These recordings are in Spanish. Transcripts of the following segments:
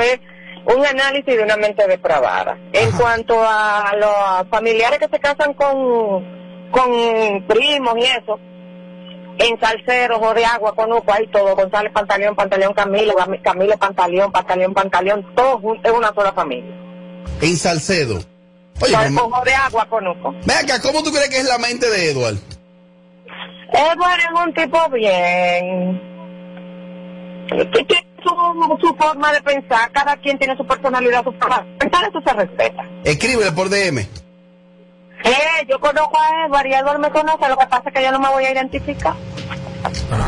eso es un análisis de una mente depravada. En cuanto a los familiares que se casan con, con primos y eso, en Salceros o de Agua, Conuco, hay todo, González Pantaleón, Pantaleón Camilo, Camilo Pantaleón, Pantaleón Pantaleón, todo es una sola familia. En Salcedo. Oye, Ojo de Agua, Conuco. Venga, ¿cómo tú crees que es la mente de Edward? Edward es un tipo bien. Su, su forma de pensar, cada quien tiene su personalidad, su forma de pensar, eso se respeta. Escríbele por DM. Eh, yo conozco a Edward y Edward me conoce, lo que pasa es que yo no me voy a identificar.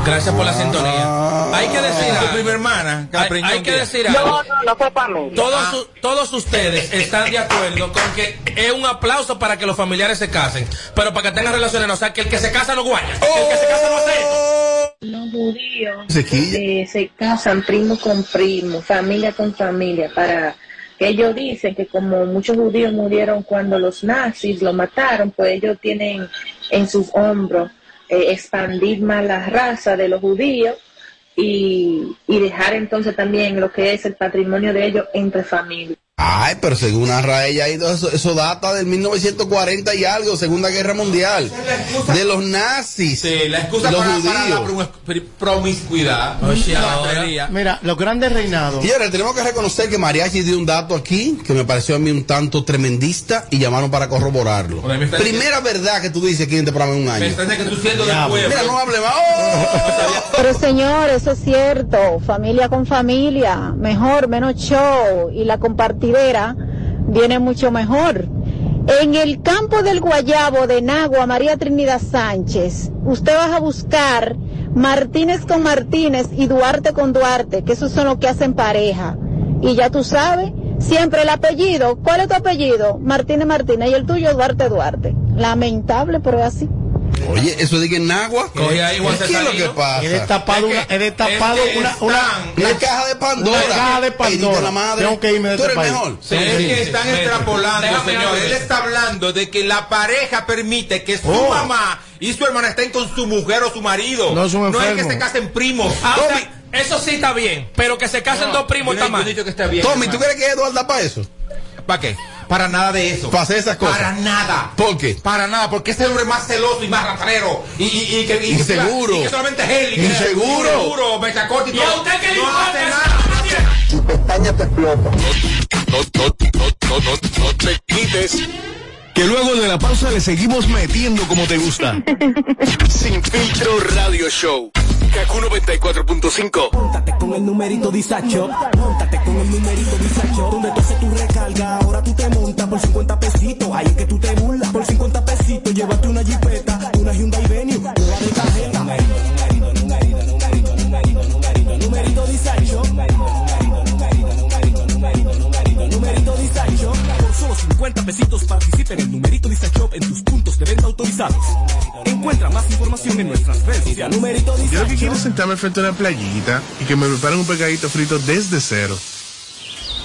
Gracias por la sintonía. Ah. hay que decir a mi hermana. Hay, que decir algo. No, no, no fue para mí. Todos, todos ustedes están de acuerdo con que es un aplauso para que los familiares se casen, pero para que tengan relaciones, no, o sea, que el que se casa no guaya, el que se casa no hace Los judíos eh, se casan primo con primo, familia con familia, para ellos dicen que como muchos judíos murieron cuando los nazis lo mataron, pues ellos tienen en sus hombros eh, expandir más la raza de los judíos y, y dejar entonces también lo que es el patrimonio de ellos entre familias. Ay, pero según narra ella, eso, eso data del 1940 y algo, Segunda Guerra Mundial. De los nazis. Sí, la excusa los para, judíos. la promiscuidad. mira, los grandes reinados. Y ahora tenemos que reconocer que Mariachi dio un dato aquí que me pareció a mí un tanto tremendista y llamaron para corroborarlo. Primera verdad que tú dices aquí en este programa en un año. Me que tú siendo del pueblo. Mira, no hable más. Pero señor, eso es cierto. Familia con familia. Mejor, menos show. Y la viene mucho mejor. En el campo del Guayabo de Nagua, María Trinidad Sánchez, usted va a buscar Martínez con Martínez y Duarte con Duarte, que esos son los que hacen pareja. Y ya tú sabes, siempre el apellido, ¿cuál es tu apellido? Martínez Martínez y el tuyo Duarte Duarte. Lamentable, pero es así. Oye, eso de que en agua. Coge ahí, ¿Qué es lo que pasa? He destapado, una, he destapado una, una, una, caja de Pandora. Una caja de Pandora. La madre. Tengo que irme de Tú este eres país. mejor. Sí, es que están extrapolando, señor. Él está hablando de que la pareja permite que su Oh. mamá y su hermana estén con su mujer o su marido. No es un no es que se casen primos. Ah, o sea, Tommy, eso sí está bien, pero que se casen dos primos está mal. yo he dicho que está bien. Tommy, ¿tú crees que Eduardo da para eso? ¿Para qué? Para nada de eso. Para hacer esas cosas. Para nada. ¿Por qué? Para nada, porque es el hombre más celoso y más rastrero. Y, y, y que, y, Inseguro. Y que solamente es él. y que- Inseguro. Inseguro, y ¿Y a usted qué le no hace nada. no tiene- No, no, no, no, no, no te quites. Que luego de la pausa le seguimos metiendo como te gusta. Sin filtro radio show. Kaku 94.5. Móntate con el numerito disacho. Móntate con el numerito disacho. Donde tú haces tu recarga, ahora tú te montas por 50 pesitos. Ahí es que tú te burlas. Por 50 pesitos, llévate una jipeta, una Hyundai Venue, una de tarjeta. Numerito, numerito, numerito, numerito, numerito, numerito, numerito disacho. Numerito disacho. Por solo 50 pesitos participa en el numerito disacho en tus puntos de venta autorizados. Encuentra más información en nuestras redes sociales. Numerito Yo lo que quiero es sentarme frente a una playita y que me preparen un pegadito frito desde cero.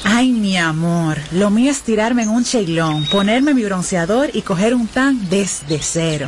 Ay, mi amor, lo mío es tirarme en un cheilón, ponerme mi bronceador y coger un tan desde cero.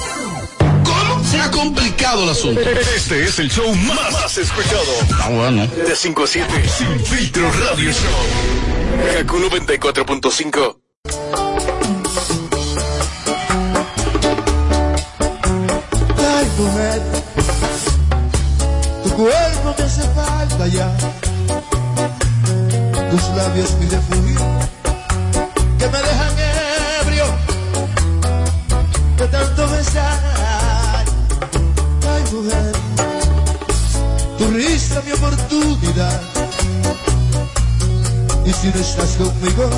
Se ha complicado el asunto. Este es el show más, más escuchado. Ah, bueno. De 5 a 7. Sin filtro radio show. Kaku 94.5. Ay, mujer, tu cuerpo me hace falta ya. Tus labios mi refugio, mi oportunidad. Y si no estás conmigo,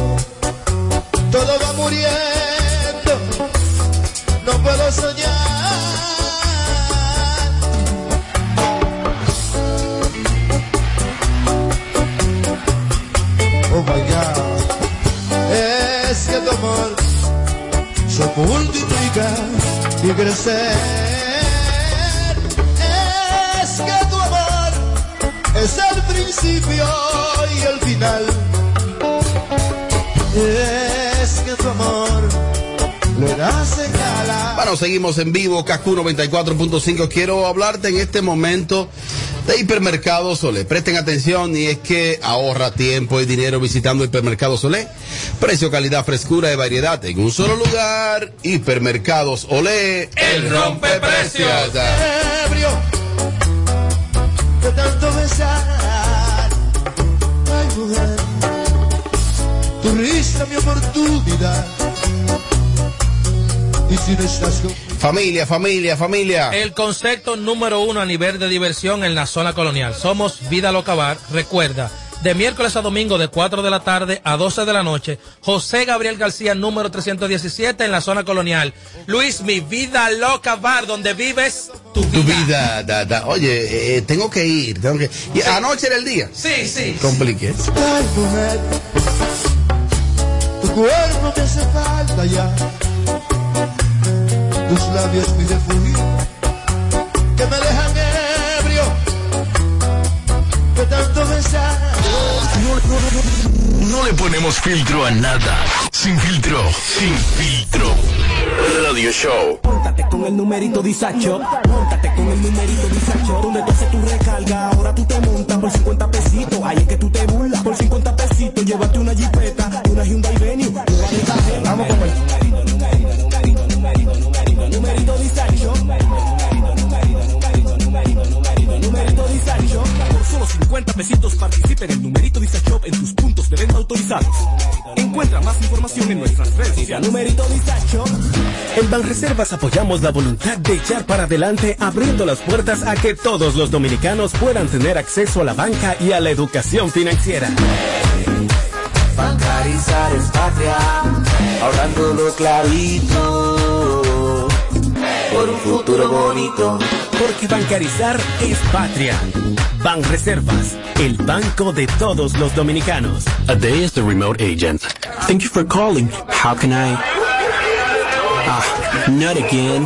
todo va muriendo. No puedo soñar. Oh my God, es que tu amor se multiplica y crecer. Principio y el final. Es que tu amor le das escala. Bueno, seguimos en vivo, KQ 94.5. Quiero hablarte en este momento de Hipermercado Solé. Presten atención y es que ahorra tiempo y dinero visitando Hipermercado Solé. Precio, calidad, frescura y variedad en un solo lugar. Hipermercados Olé. El rompe precios. Ebrio de tanto besar. Ay, mujer, tu risa mi oportunidad. Y si no estás con Familia, familia, familia. El concepto número uno a nivel de diversión en la zona colonial. Somos Vida Loca Bar. Recuerda, de miércoles a domingo de 4 de la tarde a 12 de la noche, José Gabriel García, número 317 en la zona colonial. Luis, mi Vida Loca Bar, donde vives tu vida. Tu vida, da, da. Oye, eh, tengo que ir, tengo que. Y anoche era el día. Sí, sí. Compliqué. Ay, mujer, tu cuerpo me hace falta ya. Tus labios mi refugio, No le ponemos filtro a nada. Sin filtro, sin filtro. Radio Show. Móntate con el numerito disacho. Móntate con el numerito disacho. Donde tú haces tu recarga, ahora tú te montas por 50 pesitos. Ahí es que tú te burlas. Por 50 pesitos, llévate Encuentra más información en nuestras redes sociales. Numerito disacho. En Banreservas apoyamos la voluntad de echar para adelante abriendo las puertas a que todos los dominicanos puedan tener acceso a la banca y a la educación financiera. Bancarizar es patria, ahorrando lo clarito, por un futuro bonito. Porque bancarizar es patria. Banreservas, el banco de todos los dominicanos. A day as the remote agent. Thank you for calling. How can I? Ah, not again.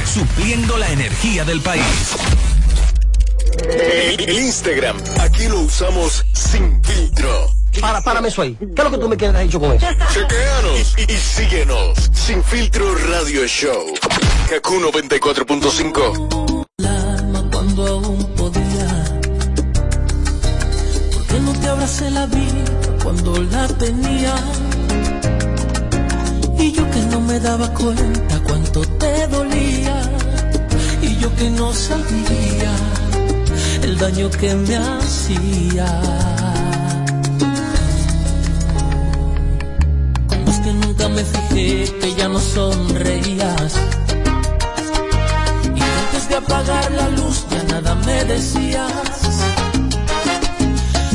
supliendo la energía del país. El Instagram, aquí lo usamos sin filtro. Para, párame eso ahí. ¿Qué es lo que tú me quieres dicho con eso? Chequeanos y, y síguenos. Sin filtro radio show. Kaku 94.5. cuando aún podía. ¿Por qué no te abracé la vida cuando la tenía? Y yo que no me daba cuenta cuánto te dolía. Yo que no sabía el daño que me hacía. Es que nunca me fijé que ya no sonreías. Y antes de apagar la luz ya nada me decías.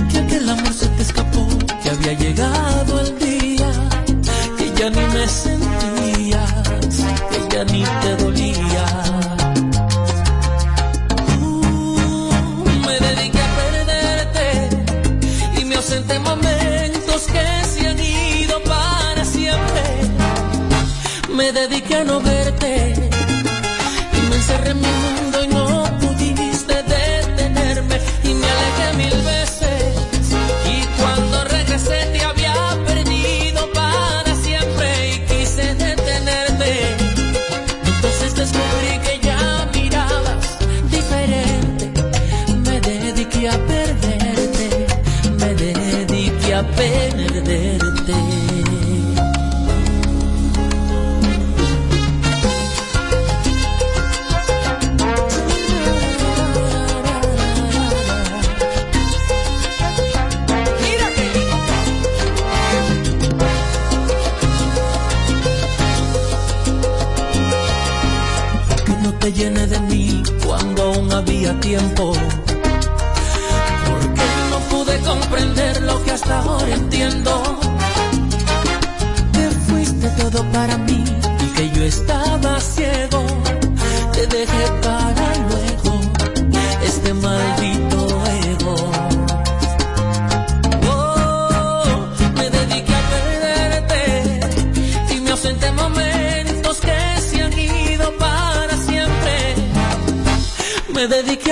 Que aquel amor se te escapó, que había llegado el día que ya ni me sentías, que ya ni te ausente momentos que se han ido para siempre. Me dediqué a no verte y me encerré en mi mundo había tiempo. Porque no pude comprender lo que hasta ahora entiendo. Que fuiste todo para mí y que yo estaba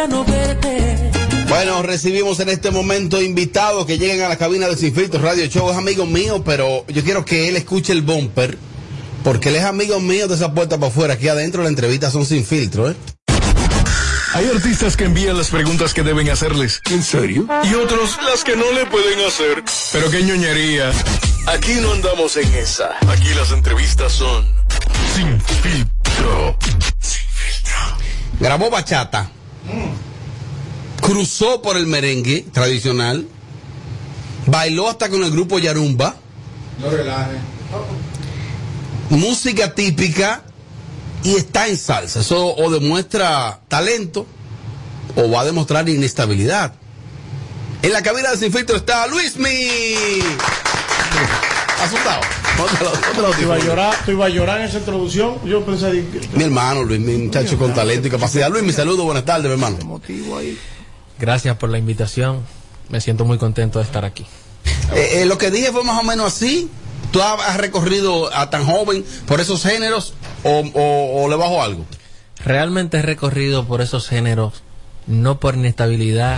No verte. Bueno, recibimos en este momento invitados que lleguen a la cabina de Sin Filtro Radio Show. Es amigo mío, pero yo quiero que él escuche el bumper, porque él es amigo mío de esa puerta para afuera. Aquí adentro la entrevista son sin filtro, ¿eh? Hay artistas que envían las preguntas que deben hacerles. ¿En serio? Y otros las que no le pueden hacer. Pero qué ñoñería. Aquí no andamos en esa. Aquí las entrevistas son sin filtro. Grabó bachata. Cruzó por el merengue tradicional. Bailó hasta con el grupo Yarumba. No relaje. música típica y está en salsa. Eso o demuestra talento o va a demostrar inestabilidad. En la cabina de Sin Filtro está Luismi. Asustado. Tú iba a llorar, tú ibas a llorar en esa introducción. Yo pensé que. Mi hermano Luis, mi muchacho con talento y capacidad. Luis, mi saludo, buenas tardes, mi hermano. Gracias por la invitación. Me siento muy contento de estar aquí. Eh, eh, lo que dije fue más o menos así. ¿Tú has recorrido a tan joven por esos géneros o, o- o le bajo algo? Realmente he recorrido por esos géneros, no por inestabilidad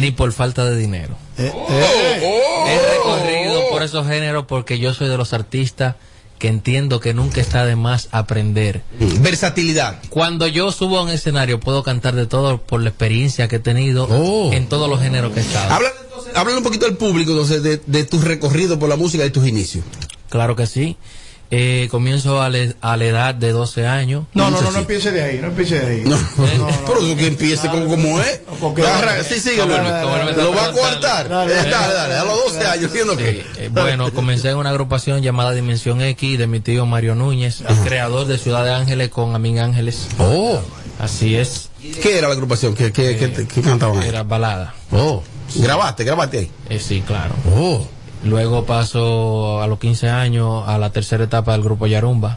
ni por falta de dinero. He recorrido por esos géneros porque yo soy de los artistas que entiendo que nunca está de más aprender. Versatilidad. Cuando yo subo a un escenario puedo cantar de todo por la experiencia que he tenido en todos los géneros que he estado. Habla, habla un poquito al público entonces de, de tu recorrido por la música y tus inicios. Claro que sí. Eh, comienzo a, le- a la edad de 12 años. No, no, no, no empiece de ahí, no empiece de ahí. No, pero eso que empiece como, como es. Agarra- sí, sí, lo va a coartar. Dale, Eh, dale. Dale, dale, a los 12 años, siendo que. Eh, bueno, comencé en una agrupación llamada Dimensión X de mi tío Mario Núñez, el creador de Ciudad de Ángeles con Amin Ángeles. Oh. Así es. ¿Qué era la agrupación? ¿Qué, qué, qué, qué cantaban? ahí? Era balada. Oh. ¿Grabaste? ¿Grabaste ahí? Eh, sí, claro. Oh. Luego paso a los 15 años a la tercera etapa del grupo Yarumba.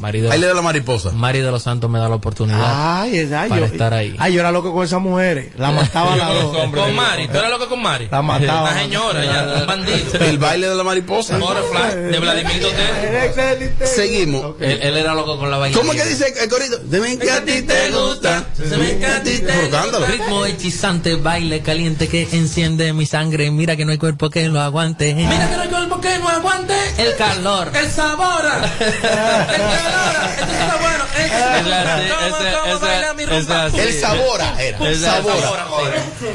Mari de Ahí le los- da la mariposa. Mari de los Santos me da la oportunidad Ay, es ay, para yo, estar ahí. Ay, yo era loco con esas mujeres. La mataba a las dos. Con Mari, ¿tú eres loco con Mari? La mataba. Una señora, ya, un bandito. El baile de la mariposa. De Vladimir Dotel. Seguimos. Él, él era loco con la vaina. ¿Cómo que dice el corrido? De mí que a ti te gusta. Se me encanta Pero cántalo. Ritmo hechizante, baile caliente que enciende mi sangre. Mira que no hay cuerpo que lo aguante. Mira que no cuerpo que no aguante. El calor. El sabor. El calor. Esto está bueno. ¿Cómo, cómo baila mi rumba? El sabora era. El sabora.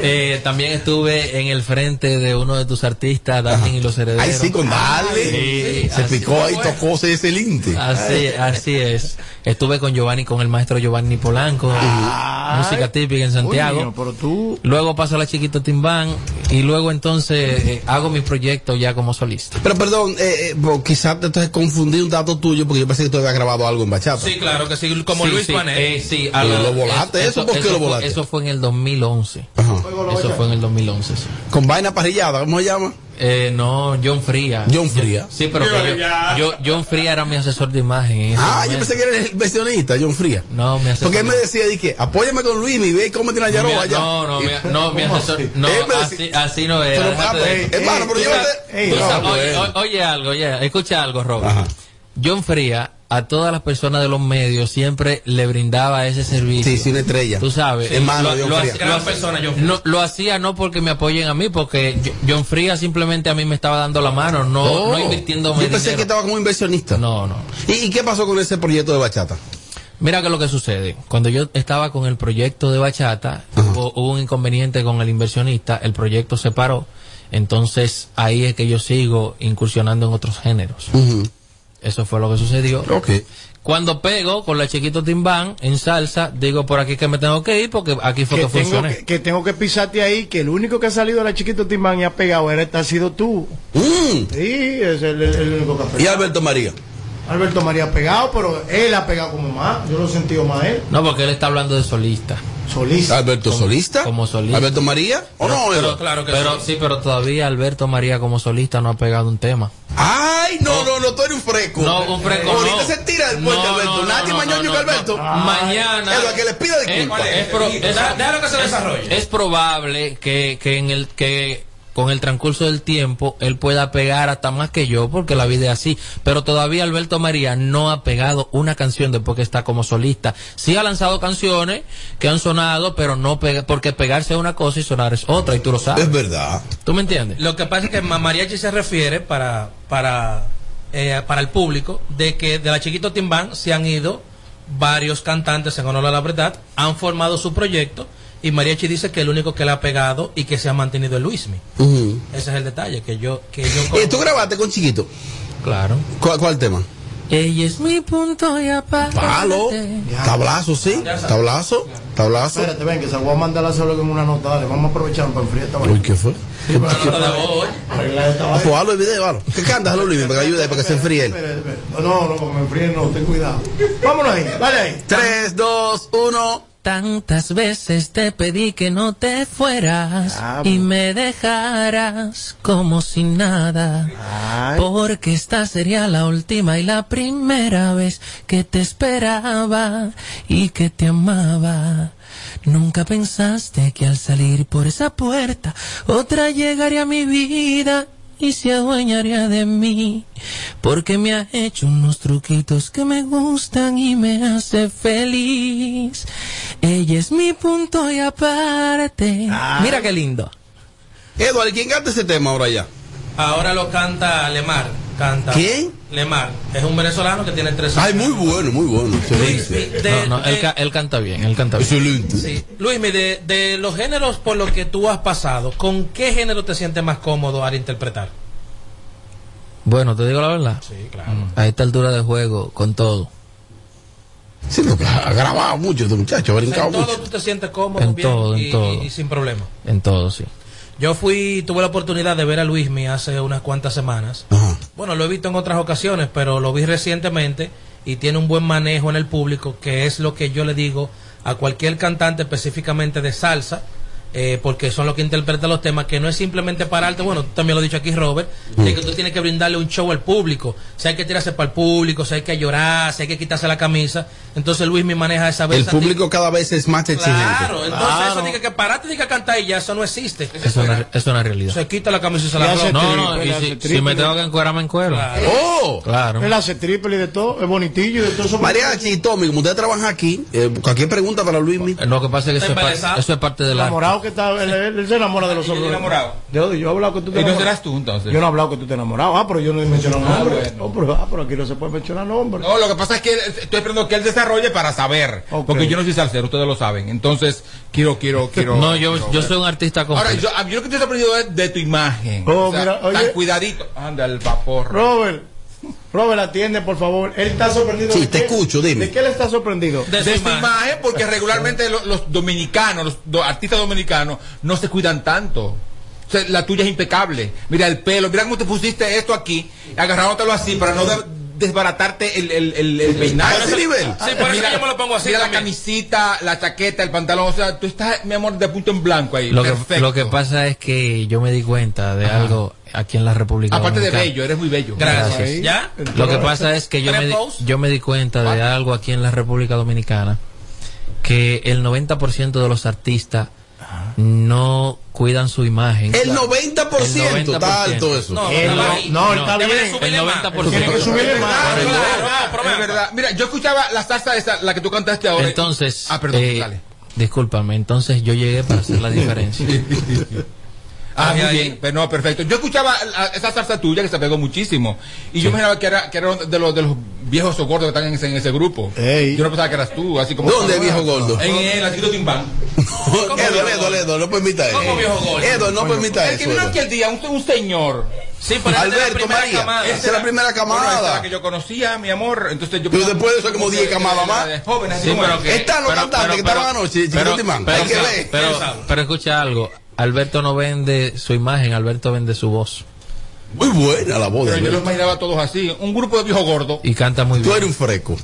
Eh, también estuve en el frente de uno de tus artistas, Darling y los herederos. Ay, sí, con Darling. Sí, Se picó ahí, tocó ese linte. Así, así es. Estuve con Giovanni, con el maestro Giovanni Polanco, música típica en Santiago. Coño, pero tú. Luego paso a la Chiquito Timbán y luego entonces eh, hago mi proyecto ya como solista. Pero perdón, eh, eh, quizás te entonces confundí un dato tuyo porque yo pensé que tú habías grabado algo en bachata. Sí, claro que sí, como Sí, Luis sí, eh, sí, Ah, lo- lo volaste, ¿eso por qué lo fue- volaste? Eso fue en el 2011. Ajá. Eso fue en el 2011. sí. Con vaina parrillada, ¿cómo se llama? Eh, no, John Fría. John Fría. Sí, pero yo, yo- John Fría era mi asesor de imagen. Ah, yo pensé que era el inversionista, John Fría. No, mi asesor. Porque él me decía, di que apóyame con Luis y ve cómo tiene la No, Yaroba allá. no, no, mi, no, mi ¿Cómo asesor. así? No, así, así no era. Ah, pues, hermano, pero yo pues. oye algo, oye, escucha algo, Robert. John Fría a todas las personas de los medios siempre le brindaba ese servicio. Sí, sí, una estrella. Tú sabes. Hermano, lo, John lo Fría. persona, John Fría. no, lo hacía no porque me apoyen a mí, porque John Fría simplemente a mí me estaba dando la mano, no, Oh. no invirtiendo Yo pensé que estaba como inversionista. No, no. ¿Y, y qué pasó con ese proyecto de bachata? Mira que lo que sucede. Cuando yo estaba con el proyecto de bachata, hubo, hubo un inconveniente con el inversionista, el proyecto se paró. Entonces ahí es que yo sigo incursionando en otros géneros. Eso fue lo que sucedió. Cuando pego con la chiquito timbán en salsa, digo por aquí que me tengo que ir porque aquí fue que que, tengo funcioné. que, que tengo que pisarte ahí, que el único que ha salido de la chiquito Timán y ha pegado era, ha sido tú. Sí, es el, el- el único que ha pegado. ¿Y Alberto María? Alberto María ha pegado, pero él ha pegado como más. Yo lo he sentido más él. No, porque él está hablando de solista. Solista. ¿Alberto Como- Solista? Como solista. ¿Alberto María? ¿O no? Pero, claro que pero, sí. pero todavía Alberto María como solista no ha pegado un tema. Ay, no, no, no, tú eres un freco. No, un freco, Ahorita no. se tira del puente, No, Alberto. no, no, Nadie no, no, que no, Alberto. no. Mañana. Eduardo, que le pida disculpas. Es, es es- que se es- desarrolle. Es probable que, que en el que con el transcurso del tiempo él pueda pegar hasta más que yo porque la vida es así. Pero todavía Alberto María no ha pegado una canción después que está como solista. Sí ha lanzado canciones que han sonado pero no pega porque pegarse es una cosa y sonar es otra y tú lo sabes. Es verdad. ¿tú me entiendes? Lo que pasa es que ma- mariachi se refiere para para eh, para el público de que de la Chiquito Timbán se han ido varios cantantes en honor a la verdad, han formado su proyecto y mariachi dice que el único que le ha pegado y que se ha mantenido es Luismi. Ese es el detalle que yo que yo ¿Y tú grabaste con Chiquito? Claro. ¿Cuál, cuál tema? ella es mi punto y aparte Palo. Tablazo, sí. Tablazo. Tablazo. Espérate, ven, que se lo voy a mandar a solo en una nota. Dale, vamos a aprovechar para enfriar esta Uy, ¿qué fue? Ah, vaina. Pues hazlo el video, hazlo. ¿Qué cantas, Luis? Para que ayude, para que se enfríe. No, no, porque me enfríen, no, ten cuidado. Vámonos ahí, dale ahí. 3, 2, 1. Tantas veces te pedí que no te fueras Ah, y me dejaras como si nada. Porque esta sería la última y la primera vez que te esperaba y que te amaba. Nunca pensaste que al salir por esa puerta otra llegaría a mi vida y se adueñaría de mí. Porque me ha hecho unos truquitos que me gustan y me hace feliz. Ella es mi punto y aparte. Mira qué lindo. Eduardo, ¿y quién canta ese tema ahora ya? Ahora lo canta Lemar, canta ¿Quién? Lemar, es un venezolano que tiene tres Ay, muy bueno, muy bueno. Excelente. De- No, no, él, de- ca- él canta bien, él canta bien. Excelente. Sí. Luismi, de, de los géneros por los que tú has pasado, ¿con qué género te sientes más cómodo al interpretar? Bueno, te digo la verdad. Sí, claro. A esta altura de juego, con todo. Sí, porque ha grabado mucho este muchacho, ha brincado en todo mucho. tú te sientes cómodo, En bien todo, en y, todo. y- sin problema. En todo, sí. Yo fui, tuve la oportunidad de ver a Luismi hace unas cuantas semanas. Bueno, lo he visto en otras ocasiones, pero lo vi recientemente y tiene un buen manejo en el público, que es lo que yo le digo a cualquier cantante específicamente de salsa, eh, porque son los que interpretan los temas, que no es simplemente pararte, bueno, tú también lo has dicho aquí, Robert, de que tú tienes que brindarle un show al público, si hay que tirarse para el público, si hay que llorar, si hay que quitarse la camisa, entonces Luismi maneja esa El versatilidad. público cada vez es más exigente. Claro, entonces eso de que, de que cantar y ya eso no existe. Es una, es una realidad. Se quita la camisa y se la roba. No, no, y si, si me tengo que encuerar, me encuero. ¡Oh! Claro. Él hace triple y de todo, es bonitillo y de todo eso. Mariachi y Tommy, como ustedes trabajan aquí, eh, cualquier pregunta para Luis Lo que pasa es que eso es, par- embarazado? eso es parte del arte. enamorado que está, él, él- él se enamora de los hombres. enamorado? Yo, yo he hablado que tú te ¿Y no enamoras. serás tú entonces? Yo no he hablado que tú te enamorado. Ah, pero yo no he mencionado Ah, nombres. No, pero, ah, pero aquí no se puede mencionar nombres. No, lo que pasa es que estoy esperando que él desarrolle para saber. Porque yo no soy salsero, ustedes lo saben. Entonces, quiero, quiero, quiero. No, yo, quiero yo soy un artista Ahora, completo. yo, a mí lo que estoy sorprendido es de tu imagen. Oh, O sea, mira, oye. Tan cuidadito. Anda, el vapor. Robert, Robert, atiende, por favor. Él está sorprendido. Sí, ¿De te qué? escucho, dime. ¿De qué él está sorprendido? De de su imagen. imagen, porque regularmente lo- los, dominicanos, los do- artistas dominicanos, no se cuidan tanto. O sea, la tuya es impecable. Mira el pelo, mira cómo te pusiste esto aquí, agarrándotelo así para no de- desbaratarte el, el, el, el peinado. A ese nivel. Sí, por eso yo me lo pongo así Mira la camisita, la chaqueta, el pantalón. O sea, tú estás, mi amor, de punto en blanco ahí. Lo que, lo que pasa es que yo me di cuenta de algo aquí en la República Aparte de Dominicana. bello, eres muy bello. Gracias. ¿Ya? Lo que pasa es que yo me, di, yo me di cuenta de algo aquí en la República Dominicana, que el 90% de los artistas no cuidan su imagen. El 90%, está alto eso. No, Eh, no, no, está bien. El 90%. Tiene que subirle más. Es verdad. Mira, yo escuchaba la salsa esa, la que tú cantaste ahora. Entonces, Ah, perdón, eh, dale. discúlpame, entonces yo llegué para hacer la diferencia. Ah, muy bien, pero no, perfecto. Yo escuchaba la- esa salsa tuya que se pegó muchísimo. Y yo me imaginaba que era, que era de los, de los viejos o gordos que están en ese, en ese grupo. Yo no pensaba que eras tú, así como. ¿Dónde, viejo gordo? En el Atito Timbán. Edo, Edo, Edo, no permita eso. ¿Cómo viejo gordo? Edo, no permita que eso. vino Edo. aquí el día, un, un señor. Sí, pero esa es la Alberto, primera María, camada. esa es la primera camada. Bueno, esa es la que yo conocía, mi amor. Entonces yo Pero después de eso hay como 10 camadas más. Jóvenes, así Sí, como pero que- Están los pero- cantantes pero- que estaban anoche, que pero escucha algo. Alberto no vende su imagen, Alberto vende su voz. Muy buena la voz de Pero yo los imaginaba todos así. Un grupo de viejos gordos. Y canta muy Tú bien. eres un freco.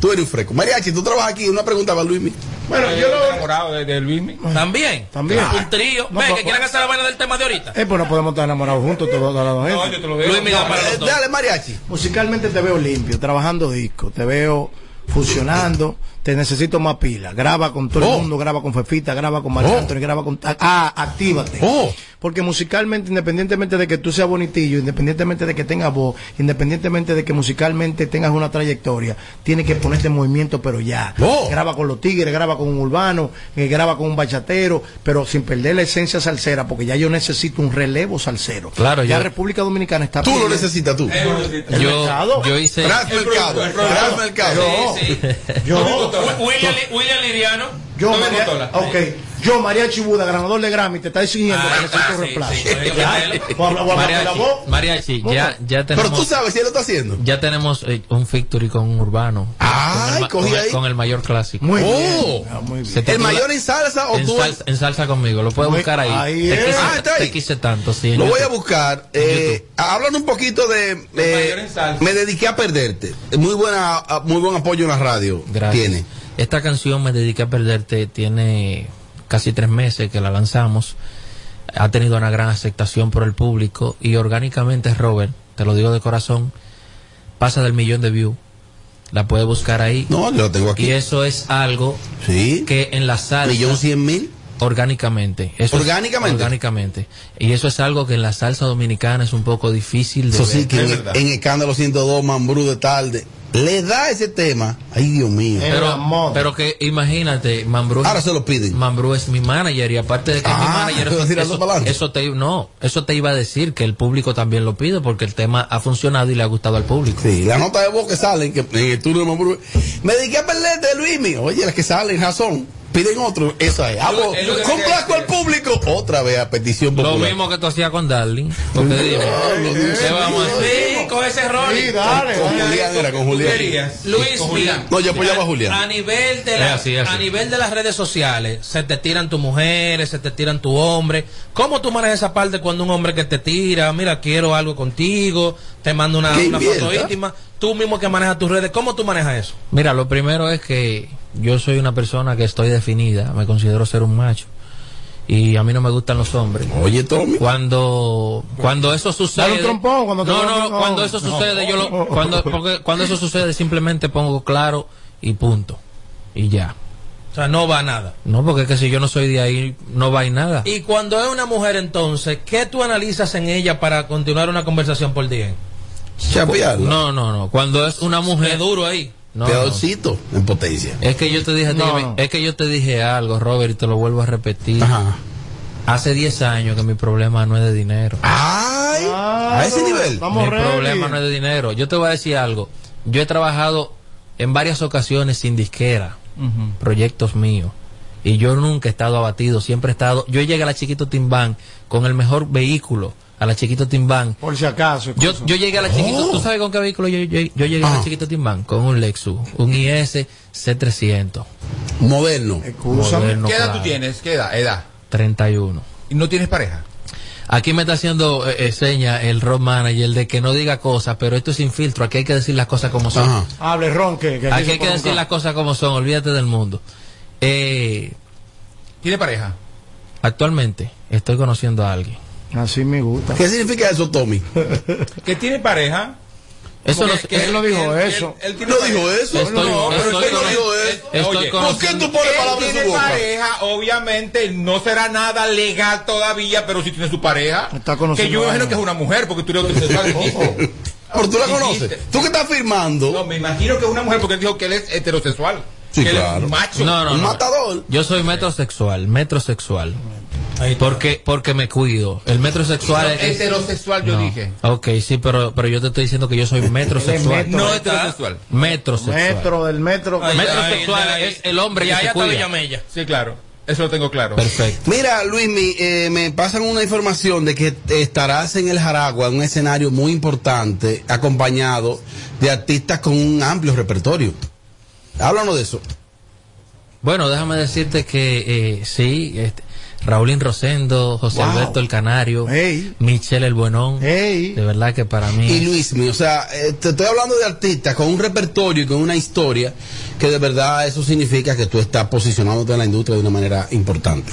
Tú eres un freco. Mariachi, tú trabajas aquí. Una pregunta para Luis. Bueno, yo lo he enamorado de, de Luis. También. También. Un trío. No, Ve, que quieren hacer la vaina del tema de ahorita. Eh, pues no podemos estar enamorados juntos todos los dos. No, yo te lo veo. No, para Eh. Dale, Mariachi. Musicalmente te veo limpio, trabajando disco, te veo fusionando, te necesito más pila. Graba con todo Oh. el mundo, graba con Fefita, graba con Marc Oh. Anthony, graba con. Ah, actívate. Oh. Porque musicalmente, independientemente de que tú seas bonitillo, independientemente de que tengas voz, independientemente de que musicalmente tengas una trayectoria, tienes que ponerte en movimiento, pero ya. Oh. Graba con los tigres, graba con un urbano, eh, graba con un bachatero, pero sin perder la esencia salsera, porque ya yo necesito un relevo salsero. Claro, ya yo- República Dominicana está Tú lo necesitas tú. ¿El Yo, mercado? yo hice. Tras mercado. Tras mercado. Sí, sí. Yo, William, Li- William Liriano. yo, María, Motola. ok, yo, María Chibuda, ganador de Grammy, te está exigiendo Ah, que necesito ah, un sí, reemplazo. sí, la Mariachi, mariachi, ya, ya Pero tenemos. tú sabes si él lo está haciendo. Ya tenemos eh, un victory con un urbano. Ay, con, el, con el- ahí. con el mayor clásico. Muy Oh. bien. ah, muy bien. Se ¿El mayor en salsa o en, tú? salsa, en salsa conmigo, lo puedes Muy- buscar ahí. ahí te, quise, Ah, está ahí. te quise tanto, sí. en Lo voy a YouTube. buscar. Eh, hablando un poquito de. eh, mayor en salsa. me dediqué a perderte. Muy buena, ah, muy buen apoyo en la radio. Gracias. Tiene. Esta canción Me Dediqué a Perderte tiene casi tres meses que la lanzamos. Ha tenido una gran aceptación por el público y orgánicamente, Robert, te lo digo de corazón, pasa del millón de views. La puedes buscar ahí. No, lo tengo aquí. Y eso es algo Sí. que en la salsa... Millón cien mil. Orgánicamente. Eso es- ¿Orgánicamente? orgánicamente. Y eso es algo que en la salsa dominicana es un poco difícil de Eso sí, ver. que Es en, en Escándalo 102, Mambrú de tarde. Le da ese tema. Ay, Dios mío. Eh, Pero, amor. pero que imagínate, Mambrú, Ahora se lo piden. Mambrú es mi manager y aparte de que es mi Ah, manager, pero eso, eso- eso te, no, eso te iba a decir que el público también lo pide porque el tema ha funcionado y le ha gustado al público. Sí, la nota de voz que salen que en el turno de Mambrú. Me dediqué a perderte, Luis mío. Oye, las que salen, razón. Piden otro. Esa es. Hago, Es lo que complazco al público. Otra vez a petición Lo popular. mismo que tú hacías con Darling. Porque dime, ¿qué vamos a hacer? Sí, con ese rol. Sí, dale, Con dale. Julián era, con Julián. Luis, Con mira, No, yo apoyaba a Julián. A nivel de la- así, es así. a nivel de las redes sociales, se te tiran tus mujeres, se te tiran tu hombre. ¿Cómo tú manejas esa parte cuando un hombre que te tira, mira, quiero algo contigo, te manda una, una foto íntima, tú mismo que manejas tus redes, ¿cómo tú manejas eso? Mira, lo primero es que yo soy una persona que estoy definida, me considero ser un macho. Y a mí no me gustan los hombres. Oye, Tommy. Cuando cuando eso sucede Dale un trompón cuando te No, no, no. cuando eso sucede yo lo cuando porque cuando eso sucede simplemente pongo claro y punto. Y ya. O sea, no va a nada. No, porque es que si yo no soy de ahí no va a ir nada. Y cuando es una mujer entonces, ¿qué tú analizas en ella para continuar una conversación por día? Chapearla. No, no, no, cuando es una Es mujer duro ahí. No, no. Peorcito en potencia. Es que yo te dije, No, es que yo te dije algo, Robert, y te lo vuelvo a repetir. Ajá. Hace 10 años que mi problema no es de dinero. Ay, a ese nivel. Vamos mi ready. problema no es de dinero. Yo te voy a decir algo. Yo he trabajado en varias ocasiones sin disquera, proyectos míos. Y yo nunca he estado abatido, siempre he estado. Yo llegué a la Chiquito Timbán con el mejor vehículo, a la Chiquito Timbán. Por si acaso. Yo, yo llegué a la Chiquito, ¿tú sabes con qué vehículo yo, yo, yo llegué a la Chiquito Timbán? Con un Lexus, un IS C300. Moderno. Moderno, ¿Qué edad claro. tú tienes? ¿Qué edad? Edad. 31. ¿Y no tienes pareja? Aquí me está haciendo eh, eh, seña el road manager de que no diga cosas, pero esto es sin filtro. Aquí hay que decir las cosas como son. Ajá. Hable ron, que, que Aquí hay que decir las cosas como son. Olvídate del mundo. Eh, ¿Tiene pareja? actualmente estoy conociendo a alguien. Así me gusta. ¿Qué significa eso, Tommy? ¿Que tiene pareja? Eso no, Porque él no dijo eso. Él, tiene ¿No pareja. dijo eso? Estoy- no, pero estoy él no dijo eso. Oye, ¿Por qué tú pones Él palabras en su tiene boca? pareja, obviamente no será nada legal todavía, pero sí tiene su pareja. Está que yo imagino que es una mujer, porque tú eres heterosexual. dijiste. Pero tú la Dijiste. conoces. ¿Tú qué estás firmando? No, me imagino que es una mujer porque él dijo que él es heterosexual. Sí, que él es claro. un macho. No, no, Un no. matador. Yo soy metrosexual, metrosexual. Porque, porque me cuido. El metrosexual No, es. heterosexual yo No. dije. Ok, sí, pero, pero yo te estoy diciendo que yo soy metrosexual. metro. No heterosexual. Metrosexual. Metro del metro. Metrosexual es el hombre y que ahí se está cuida. Sí, claro. Eso lo tengo claro. Perfecto. Mira, Luis, mi, eh, me pasan una información de que estarás en el Jaragua, en un escenario muy importante, acompañado de artistas con un amplio repertorio. Háblanos de eso. Bueno, déjame decirte que eh, sí, este, Raulín Rosendo, José Wow. Alberto el Canario, Ey. Michelle el Buenón. De verdad que para mí. Y Luis, mi, o sea, eh, te estoy hablando de artistas con un repertorio y con una historia que de verdad eso significa que tú estás posicionándote en la industria de una manera importante.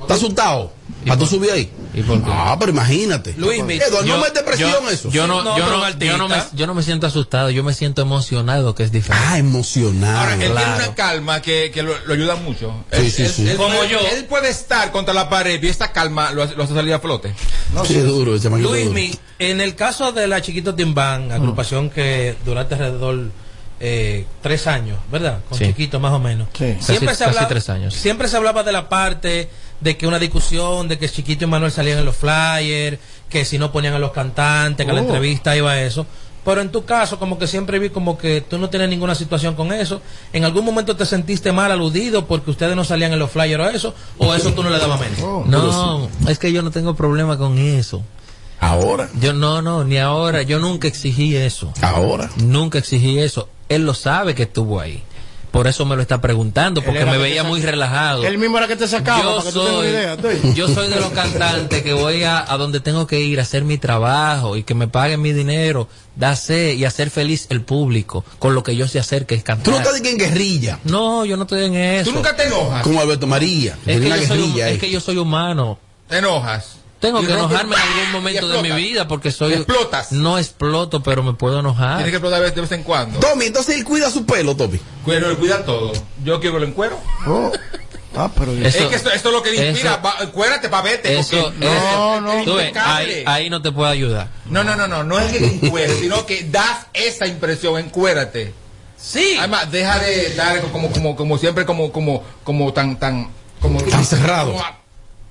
¿Estás asustado? ¿Para tú subir ahí? ¿Y por qué? Ah, pero imagínate. Luis, mi- Eduardo, no Yo- me depresión yo- eso. Yo no, No, yo, no, yo, no me, yo no me siento asustado, yo me siento emocionado, que es diferente. Ah, emocionado. Ahora, él tiene una calma que, que lo, lo ayuda mucho. Sí, Él- sí, él- sí. él Como puede- yo. Él puede estar contra la pared y esa calma lo hace, lo hace salir a flote. sí, es duro, ese es duro. Luismi, en el caso de la Chiquito Timbán, agrupación que durante alrededor eh, tres años, ¿verdad? Con Sí. Chiquito más o menos. Sí. Siempre, Casi- se hablaba, casi tres años. siempre se hablaba de la parte de que una discusión, de que Chiquito y Manuel salían en los flyers, que si no ponían a los cantantes, que a la Oh. entrevista iba eso. Pero en tu caso, como que siempre vi como que tú no tienes ninguna situación con eso. ¿En algún momento te sentiste mal aludido porque ustedes no salían en los flyers o eso? ¿O eso tú no le dabas mente? Oh. No, es que yo no tengo problema con eso. Ahora. Yo no, no, ni ahora, yo nunca exigí eso. Ahora. Nunca exigí eso. Él lo sabe que estuvo ahí. Por eso me lo está preguntando, porque me veía muy relajado. Él mismo era que te sacaba, Yo para que tú tengas una soy, idea. yo soy de los cantantes que voy a, a donde tengo que ir a hacer mi trabajo y que me paguen mi dinero, darse y hacer feliz el público con lo que yo sé hacer, que es Tú no cantar. estás en guerrilla, No, yo no estoy en eso. Tú nunca te enojas. como Alberto María. es, que una yo soy, es que yo soy humano. Te enojas. Tengo que enojarme en algún momento de mi vida porque soy. Explotas. No exploto, pero me puedo enojar. Tienes que explotar de vez, en cuando. Tommy, entonces él cuida su pelo, Tommy. Cuida, cuida todo. Yo quiero que lo encuero. Oh. Ah, pero Eso- es que esto, esto es lo que le inspira. Va, encuérate pa' vete. Eso, porque- no, tú ves, impecable. ahí, ahí no te puedo ayudar. No, no, no, no, no es que te encueres, sino que das esa impresión, encuérate. Sí. Además, deja de dar como, como, como siempre, como, como, como tan, tan, como Tan cerrado. como-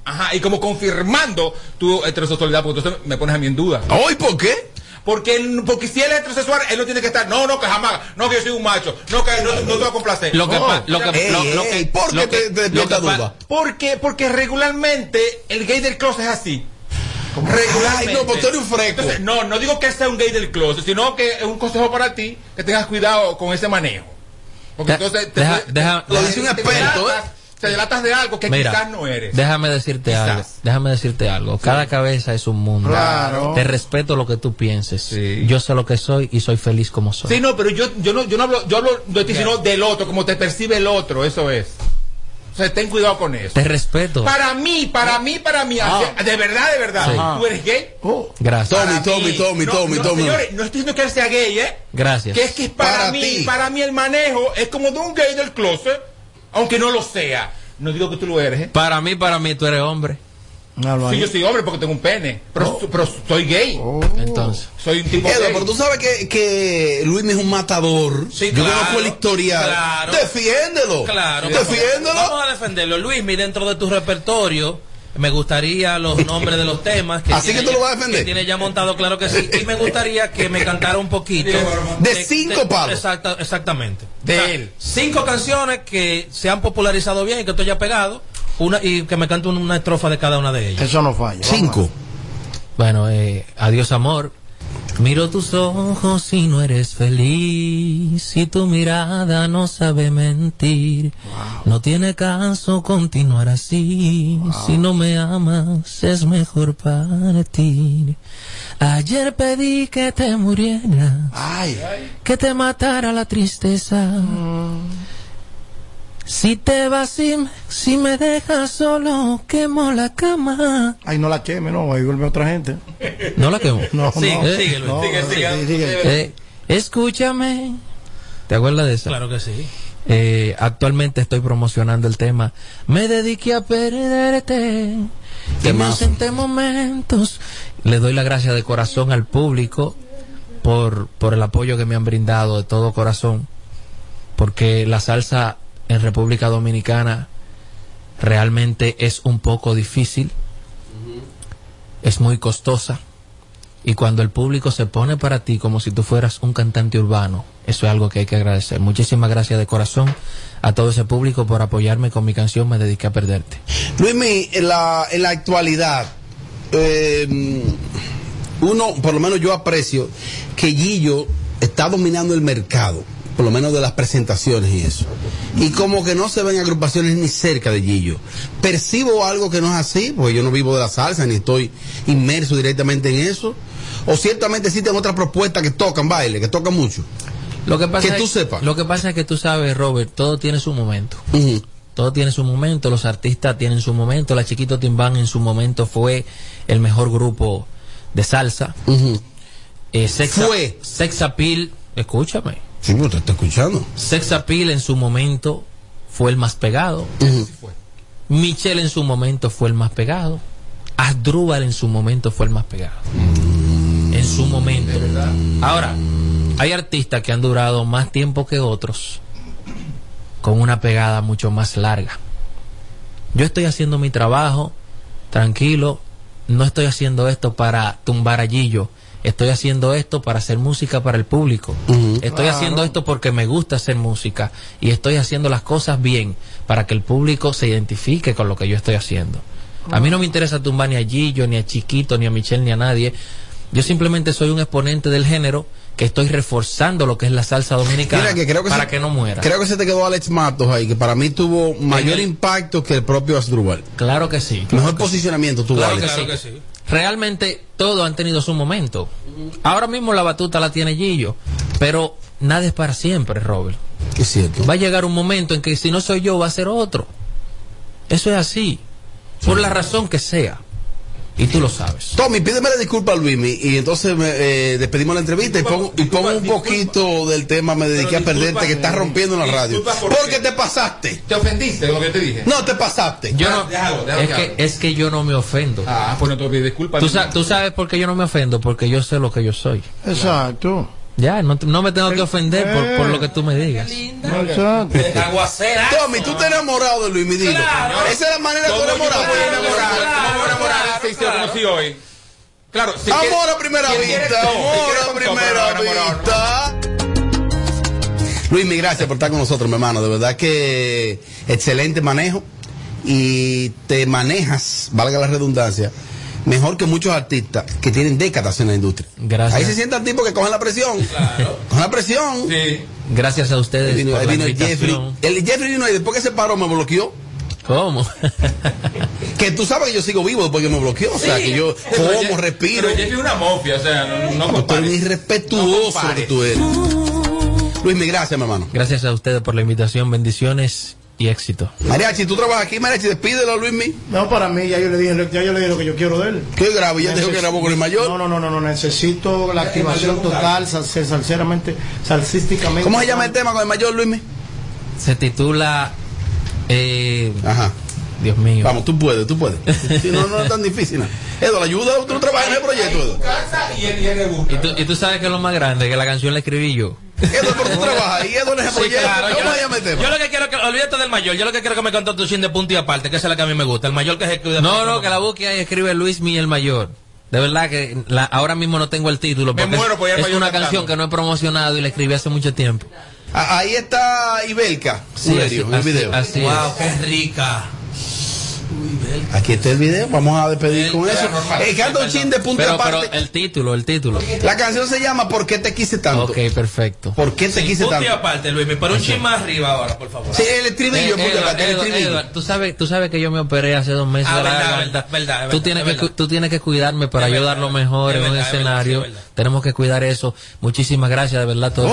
ajá, y como confirmando tu heterosexualidad, porque entonces me pones a mí en duda. ¿Hoy por qué? Porque, porque si él es heterosexual, él no tiene que estar, no, no, que jamás, no, que yo soy un macho, no, que no, no te voy a complacer. Lo que, No, pa- lo que, Ey, lo, lo ey, que, ¿por qué lo que- te, te lo que duda? Porque, porque regularmente el gay del closet es así. Regularmente. Ay, no, pues tú eres un fresco. Entonces, no, no digo que sea un gay del closet, sino que es un consejo para ti que tengas cuidado con ese manejo. Porque De- entonces te, deja- te- deja- te- Lo dice un experto, delatas- Te delatas de algo que Mira, quizás no eres. déjame decirte Quizás. algo. Déjame decirte algo. Cada cabeza es un mundo. Claro. Te respeto lo que tú pienses. Sí. Yo sé lo que soy y soy feliz como soy. Sí, no, pero yo, yo, no, yo no hablo, yo hablo de ti, sino del otro, como te percibe el otro, eso es. O sea, ten cuidado con eso. Te respeto. Para mí, para mí, para mí, de verdad, de verdad, Sí. tú eres gay. Oh. Gracias. Tommy, Tommy. Tommy, No, Tommy, no, Tommy. Señores, no estoy diciendo que él sea gay, ¿eh? Gracias. Que es que para, Para mí, ti. para mí el manejo es como de un gay del closet, aunque no lo sea. No digo que tú lo eres, ¿eh? Para mí, para mí, tú eres hombre. Háblalo Sí, yo soy hombre porque tengo un pene, pero, pero soy gay. Entonces. Soy un tipo Edo, gay. pero tú sabes que, que Luis es un matador. Sí, Yo claro, conozco el historial. claro. Defiéndelo. Claro, Defiéndelo. Vamos a defenderlo. Luismi, dentro de tu repertorio, me gustaría los nombres de los temas. Que Así tiene que tú ya- lo vas a defender. Que tiene ya montado, claro que sí. Y me gustaría que me cantara un poquito. De cinco palos. exacta- exactamente. De O sea, él. Cinco canciones que se han popularizado bien y que estoy ya pegado. Una, y que me cante una estrofa de cada una de ellas. Eso no falla. Cinco. Bueno, eh, adiós amor. Miro tus ojos y no eres feliz, y tu mirada no sabe mentir. No tiene caso continuar así, si no me amas es mejor partir. Ayer pedí que te murieras, que te matara la tristeza. Si te vas y si me dejas solo, quemo la cama. Ay, no la queme, no, ahí vuelve otra gente. ¿No la quemo? No, sí, sigue. Eh, escúchame. ¿Te acuerdas de eso? Claro que sí. Eh, actualmente estoy promocionando el tema Me dediqué a perderte Y me ausenté momentos Le doy la gracia de corazón al público por, por el apoyo que me han brindado de todo corazón Porque la salsa en República Dominicana realmente es un poco difícil Es muy costosa y cuando el público se pone para ti como si tú fueras un cantante urbano, eso es algo que hay que agradecer. Muchísimas gracias de corazón a todo ese público por apoyarme con mi canción Me dediqué a perderte. Luismi, en la, en la actualidad, eh, uno, por lo menos yo aprecio que Gillo está dominando el mercado, por lo menos de las presentaciones y eso. Y como que no se ven agrupaciones ni cerca de Gillo. Percibo algo que no es así, porque yo no vivo de la salsa ni estoy inmerso directamente en eso. O ciertamente existen otras propuestas que tocan baile, que tocan mucho. Lo que pasa Que es, tú sepas. Lo que pasa es que tú sabes, Robert, todo tiene su momento. Todo tiene su momento, los artistas tienen su momento. La Chiquito Timbán en su momento fue el mejor grupo de salsa. Eh, Sex Fue. Sex Appeal, escúchame. Sí, pero te está escuchando. Sex Appeal en su momento fue el más pegado. Michelle en su momento fue el más pegado. Asdrúbal en su momento fue el más pegado. En su momento. Ahora, hay artistas que han durado más tiempo que otros con una pegada mucho más larga. Yo estoy haciendo mi trabajo tranquilo, no estoy haciendo esto para tumbar a Gillo, estoy haciendo esto para hacer música para el público. Estoy Claro. haciendo esto porque me gusta hacer música y estoy haciendo las cosas bien para que el público se identifique con lo que yo estoy haciendo. A mí no me interesa tumbar ni a Gillo, ni a Chiquito, ni a Michelle, ni a nadie. Yo simplemente soy un exponente del género que estoy reforzando lo que es la salsa dominicana Mira que creo que para se- que no muera. Creo que se te quedó Alex Matos ahí, que para mí tuvo mayor impacto que el propio Asdrúbal. Claro que sí. Mejor posicionamiento tuvo Claro Alex. que sí. Realmente todos han tenido su momento. Ahora mismo la batuta la tiene Gillo, pero nada es para siempre, Robert. Es cierto. Va a llegar un momento en que si no soy yo, va a ser otro. Eso es así. Por la razón que sea. Y tú lo sabes. Tommy, pídeme la disculpa a Luismi y entonces me, eh, despedimos la entrevista y pongo, y pongo un poquito del tema Me dediqué a perderte que estás rompiendo en la radio. Disculpa, ¿por Porque te pasaste. ¿Te ofendiste con lo que te dije? No, te pasaste. Yo no, Ah, Déjalo, déjalo es, que es que yo no me ofendo. Ah, pues no te pides disculpas. ¿Tú, sa- tú sabes por qué yo no me ofendo? Porque yo sé lo que yo soy. Exacto. Ya, no, te- no me tengo que ofender por, por lo que tú me digas. Tommy, tú te enamorado de Luismi, dilo. Esa es la manera de ¿Cómo yo enamorar. voy a enamorar? ¿Cómo enamorar si hoy? Claro, si Amor quiere- a primera vista, amor a primera enamorado, vista. Luismi, gracias por estar con nosotros, mi hermano. De verdad que excelente manejo y te manejas, valga la redundancia, mejor que muchos artistas que tienen décadas en la industria. Gracias. Ahí se sientan tipos que cogen la presión. Cogen la presión. Gracias a ustedes vino, por invitación. Jeffrey. El Jeffrey vino y después que se paró me bloqueó. ¿Cómo? Que tú sabes que yo sigo vivo después que me bloqueó. O sea, que yo Pero como, respiro. Pero Jeffy es una mafia, o sea, no, no un irrespetuoso No que tú eres. Luis, mi gracias, mi hermano. Gracias a ustedes por la invitación, bendiciones y éxito. Mariachi, tú trabajas aquí, Mariachi, despídelo, Luismi. No, para mí, ya yo le dije, ya yo le dije lo que yo quiero de él. ¿Qué grabo? ¿Ya te dijo que grabó con el mayor? No, no, no, no, no, necesito la activación total, sal- salseramente, salsísticamente. ¿Cómo se llama el tema con el mayor, Luismi? Se titula. Eh, Ajá. Dios mío. Vamos, tú puedes, tú puedes. Sí, no, no es tan difícil. ¿no? Edo, la ayuda, tú trabajas en el proyecto, Edo. ¿Y tú, y tú sabes que es lo más grande, que la canción la escribí yo. Edo, pero tú trabajas ahí, Edo en ese Sí, proyecto. claro, ¿Cómo yo, tema? yo lo que quiero que, olvídate del mayor, yo lo que quiero que me contes tu chin de punto y aparte, que esa es la que a mí me gusta, el mayor que se escribe. No, no, que la busque ahí escribe Luis Mi el Mayor. De verdad que la- ahora mismo no tengo el título. Me porque muero por es, una cantando. canción que no he promocionado y la escribí hace mucho tiempo. Ah, Ahí está Ibelka, Sí, así- video. así- así Wow, es. qué rica. Aquí está el video, vamos a despedir con eso. Eh, chin de pero, aparte. pero el título, el título. La canción se llama ¿Por qué te quise tanto? Ok, perfecto. ¿Por qué te quise Punto tanto? aparte, Luis, me para un chin más arriba ahora, por favor. Sí, el estribillo, Edward, aparte, el estribillo. Edward, tú sabes, tú sabes que yo me operé hace dos meses. Ah, verdad, verdad, verdad, tú es tienes que, tú tienes que cuidarme para yo dar lo mejor en un escenario. Tenemos que cuidar eso. Muchísimas gracias, de verdad. Todo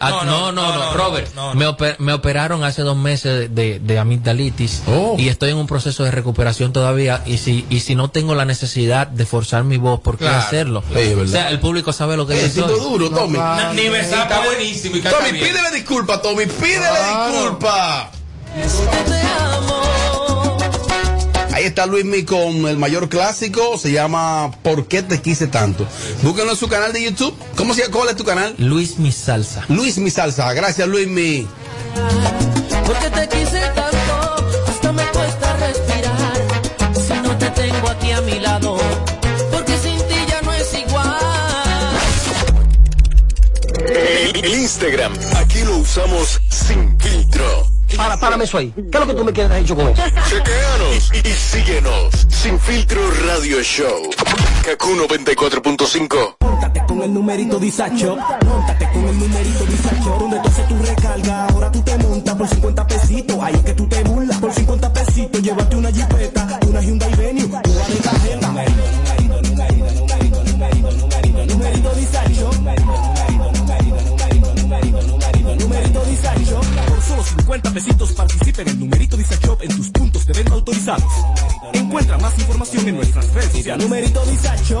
Oh, No, no, no, Robert. Me, oper- me operaron hace dos meses de, de amigdalitis Oh. y estoy en un proceso de recuperación todavía. Y si, y si no tengo la necesidad de forzar mi voz, ¿por qué Claro. hacerlo? Sí, es verdad. o sea, el público sabe lo que tipo soy. duro, Tommy. Ni besar está buenísimo y canta Tommy, bien. pídele disculpa, Tommy, pídele Claro. disculpa. Ahí está Luismi con el mayor clásico, se llama ¿Por qué te quise tanto? Búsquenlo en su canal de YouTube. ¿Cómo se llama? ¿Cuál es tu canal? Luis Mi Salsa. Luis Mi Salsa. Gracias, Luismi. Porque te quise tanto, El, el Instagram, aquí lo usamos sin filtro. Para, párame eso ahí. ¿Qué es lo que tú me quieres hecho con eso? Chequeanos y, y síguenos. Sin filtro radio show. Kaku 94.5. Móntate con el numerito disacho. Móntate con el numerito disacho. Donde tú haces tu recarga, ahora tú te montas por 50 pesitos. Ahí es que tú te burlas. Por 50 en tus puntos de venta autorizados. Encuentra más información en nuestras redes sociales. Numerito disacho.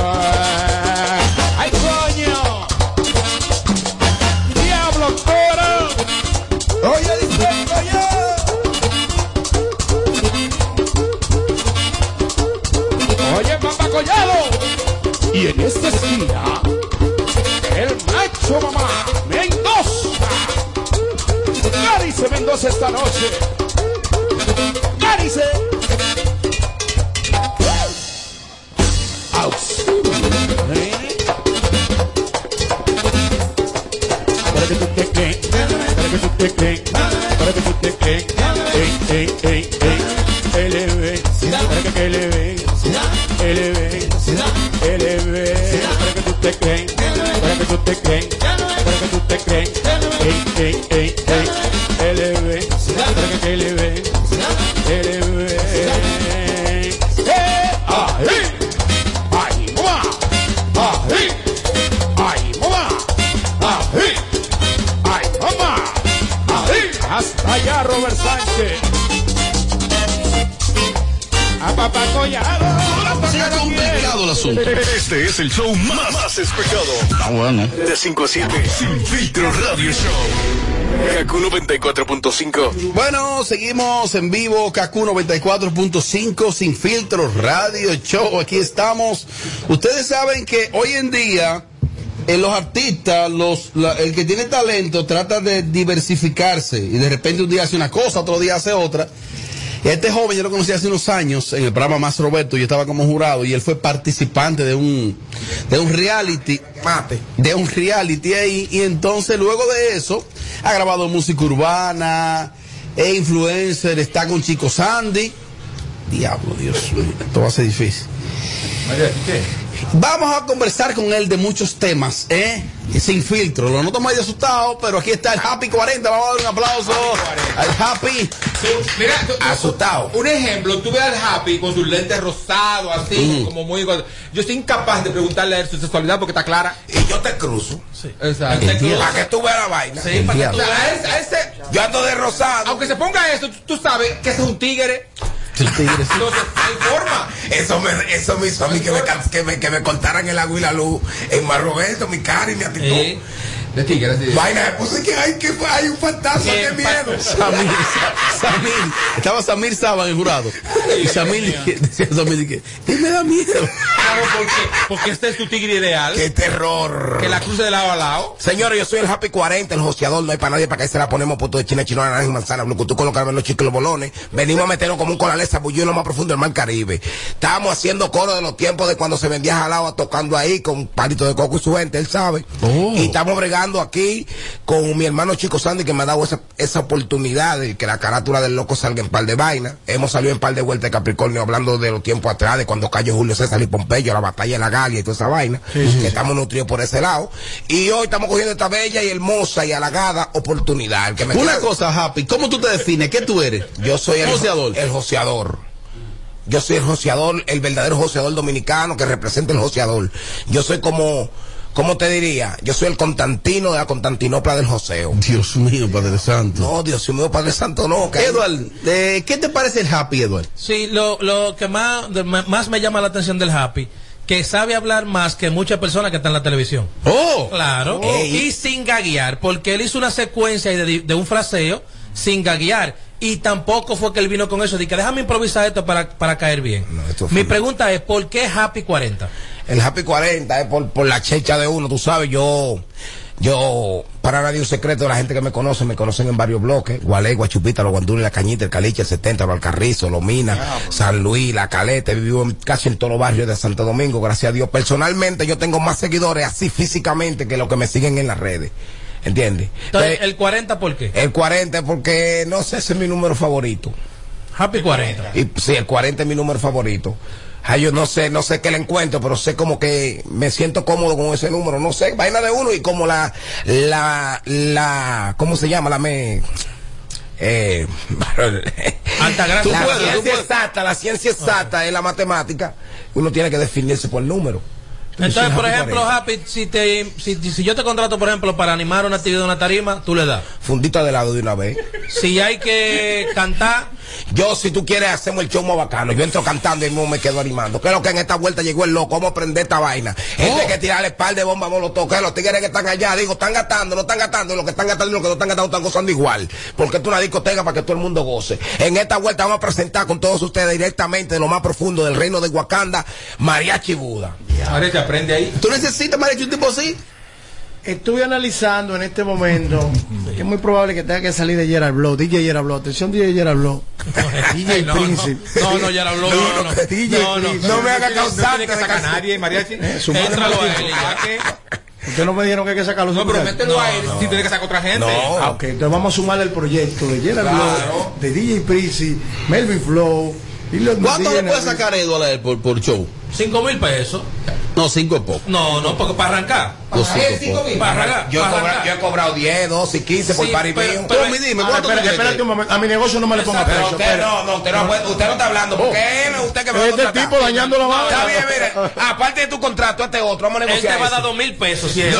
De 5 a 7. Sin filtro radio show. Kaku 94.5. Bueno, seguimos en vivo, KQ 94.5, sin filtro, radio, show, aquí estamos. Ustedes saben que hoy en día, en los artistas, los, la- el que tiene talento trata de diversificarse y de repente un día hace una cosa, otro día hace otra. Este joven yo lo conocí hace unos años en el programa Más Roberto, yo estaba como jurado y él fue participante de un, de un reality, de un reality ahí, y entonces luego de eso ha grabado música urbana, es influencer, está con Chico Sandy. Diablo, Dios mío, esto va a ser difícil. Vamos a conversar con él de muchos temas, ¿eh? Sin filtro. Lo noto medio asustado, pero aquí está el Happy 40. Vamos a dar un aplauso al Happy. Mira, tú- Asustado. Un ejemplo, tú ves al Happy con sus lentes rosados, así, Mm. como muy. Yo estoy incapaz de preguntarle a él su sexualidad porque está clara. Y yo te cruzo. Exacto. Para que tú veas la vaina. Sí, para que tú- a ese- a ese- Yo ando de rosado. aunque se ponga eso, tú, tú sabes que ese es un tigre. Entonces, no hay forma. Eso me, eso me hizo a mí que me, que me, que me cortaran el agua y la luz en Marroberto, mi cara y mi actitud. De tigres, sí. Vaina, pues es que hay, que hay un fantasma, qué miedo. Samir, Sa- Samir, estaba Samir Saba en el jurado. Y Samir decía Samir que él me da miedo. Claro, porque, porque este es tu tigre ideal. Qué terror. Que la cruce de lado a lado. Señores, yo soy el Happy 40, el joseador, no hay para nadie, para que se la ponemos puesto de china, chino, naranja y manzana, blucutú con los caramelos chicos y los bolones. Venimos a meternos como un colalesa bullido en lo más profundo del mar Caribe. Estábamos haciendo coro de los tiempos de cuando se vendía jalaba tocando ahí con palito de coco y su gente, él sabe. Y estamos bregando aquí con mi hermano Chico Sandy que me ha dado esa, esa oportunidad de que la carátula del loco salga en par de vainas. Hemos salido en par de vueltas de Capricornio hablando de los tiempos atrás, de cuando cayó Julio César y Pompeyo, la batalla de la Galia y toda esa vaina. Que estamos nutridos por ese lado. Y hoy estamos cogiendo esta bella y hermosa y halagada oportunidad. El que me Una queda- cosa, Happy, ¿cómo tú te defines? ¿Qué tú eres? yo soy el Joseador. El joseador. Yo soy el joseador, el verdadero joseador dominicano que representa el joseador. Yo soy como, ¿cómo te diría? Yo soy el Constantino de la Constantinopla del joseo. Dios mío, Padre Santo. No, Dios mío, Padre Santo, no. que- Edward, eh, ¿qué te parece el Happy, Edward? Sí, lo, lo que más, más me llama la atención del Happy, que sabe hablar más que muchas personas que están en la televisión. ¡Oh! Claro. Y sin gaguear, porque él hizo una secuencia de, de un fraseo sin gaguear. Y tampoco fue que él vino con eso, de que déjame improvisar esto para, para caer bien. Mi pregunta es, ¿por qué Happy 40? El Happy 40 es por, por la checha de uno, tú sabes, yo, yo, para nadie un secreto, la gente que me conoce, me conocen en varios bloques, Gualegua, Chupita, Los Guandules, La Cañita, El Caliche, el 70, Los Alcarrizos, Los Minas, San Luis, La Caleta, vivo en- casi en todos los barrios de Santo Domingo, gracias a Dios. Personalmente yo tengo más seguidores así físicamente que los que me siguen en las redes, ¿entiendes? Entonces, el 40, ¿por qué? el 40 porque, no sé, ese es mi número favorito. Happy 40. Y sí, el 40 es mi número favorito. Ay, yo no sé, no sé qué le encuentro, pero sé como que me siento cómodo con ese número. No sé, vaina de uno y como la, la, la, ¿cómo se llama? La me, eh, la Tú puedes, tú ciencia exacta, la ciencia exacta es la matemática. Uno tiene que definirse por número. Entonces, por ejemplo, 40. Happy, si, te, si, si yo te contrato, por ejemplo, para animar una actividad de una tarima, tú le das. Fundita de lado de una vez. Si hay que cantar, Yo, si tú quieres, hacemos el show más bacano. Yo entro cantando y mismo me quedo animando. ¿Qué es lo que en esta vuelta llegó el loco? Vamos a prender esta vaina. Este hay que tirarle par de bombas molotov. Que los tigres que están allá, digo, están gastando, no están gastando. Los que están gastando y los que no están gastando están gozando igual. Porque es una discoteca para que todo el mundo goce. En esta vuelta vamos a presentar con todos ustedes directamente de lo más profundo del reino de Wakanda, Mariachi Buda. Te aprende ahí. ¿Tú necesitas, Mariachi, un tipo así? Estuve analizando en este momento que es muy probable que tenga que salir de Gerard Blow, DJ Gerard Blow, atención DJ Gerard Blow, DJ no, Príncipe. no, no, lo habló. No, no, DJ no, no. No me haga No causar que sacar a nadie, mariachi. Eh, su madre Éntralo me a él. Ustedes no me dijeron que hay que sacarlo. No, pero mételo a él si tiene que sacar otra gente. No. Ah, ok, entonces vamos a sumarle el proyecto de Gerard Claro. Blow, de DJ Príncipe, Melvin Flow. Y los ¿Cuánto le puede sacar Edward a él por, por show? Cinco mil pesos. No, cinco es poco. No, no, porque para arrancar. Cinco es poco. Para arrancar. Yo he, para cobrado, arrancar. yo he cobrado 10, 12 y 15 por Sí, pari pero- mío. pero- Tommy, dime, Ah, ¿cuánto tú espérate, quieres? espérate un momento. A mi negocio no me le ponga precio. usted espérate. no, no, usted no, usted no está hablando, porque él usted que me va a Este tipo dañando la vaina. Está bien, mire, aparte de tu contrato, este otro, vamos a Él te negociar va a dar eso. dos mil pesos. Si es-.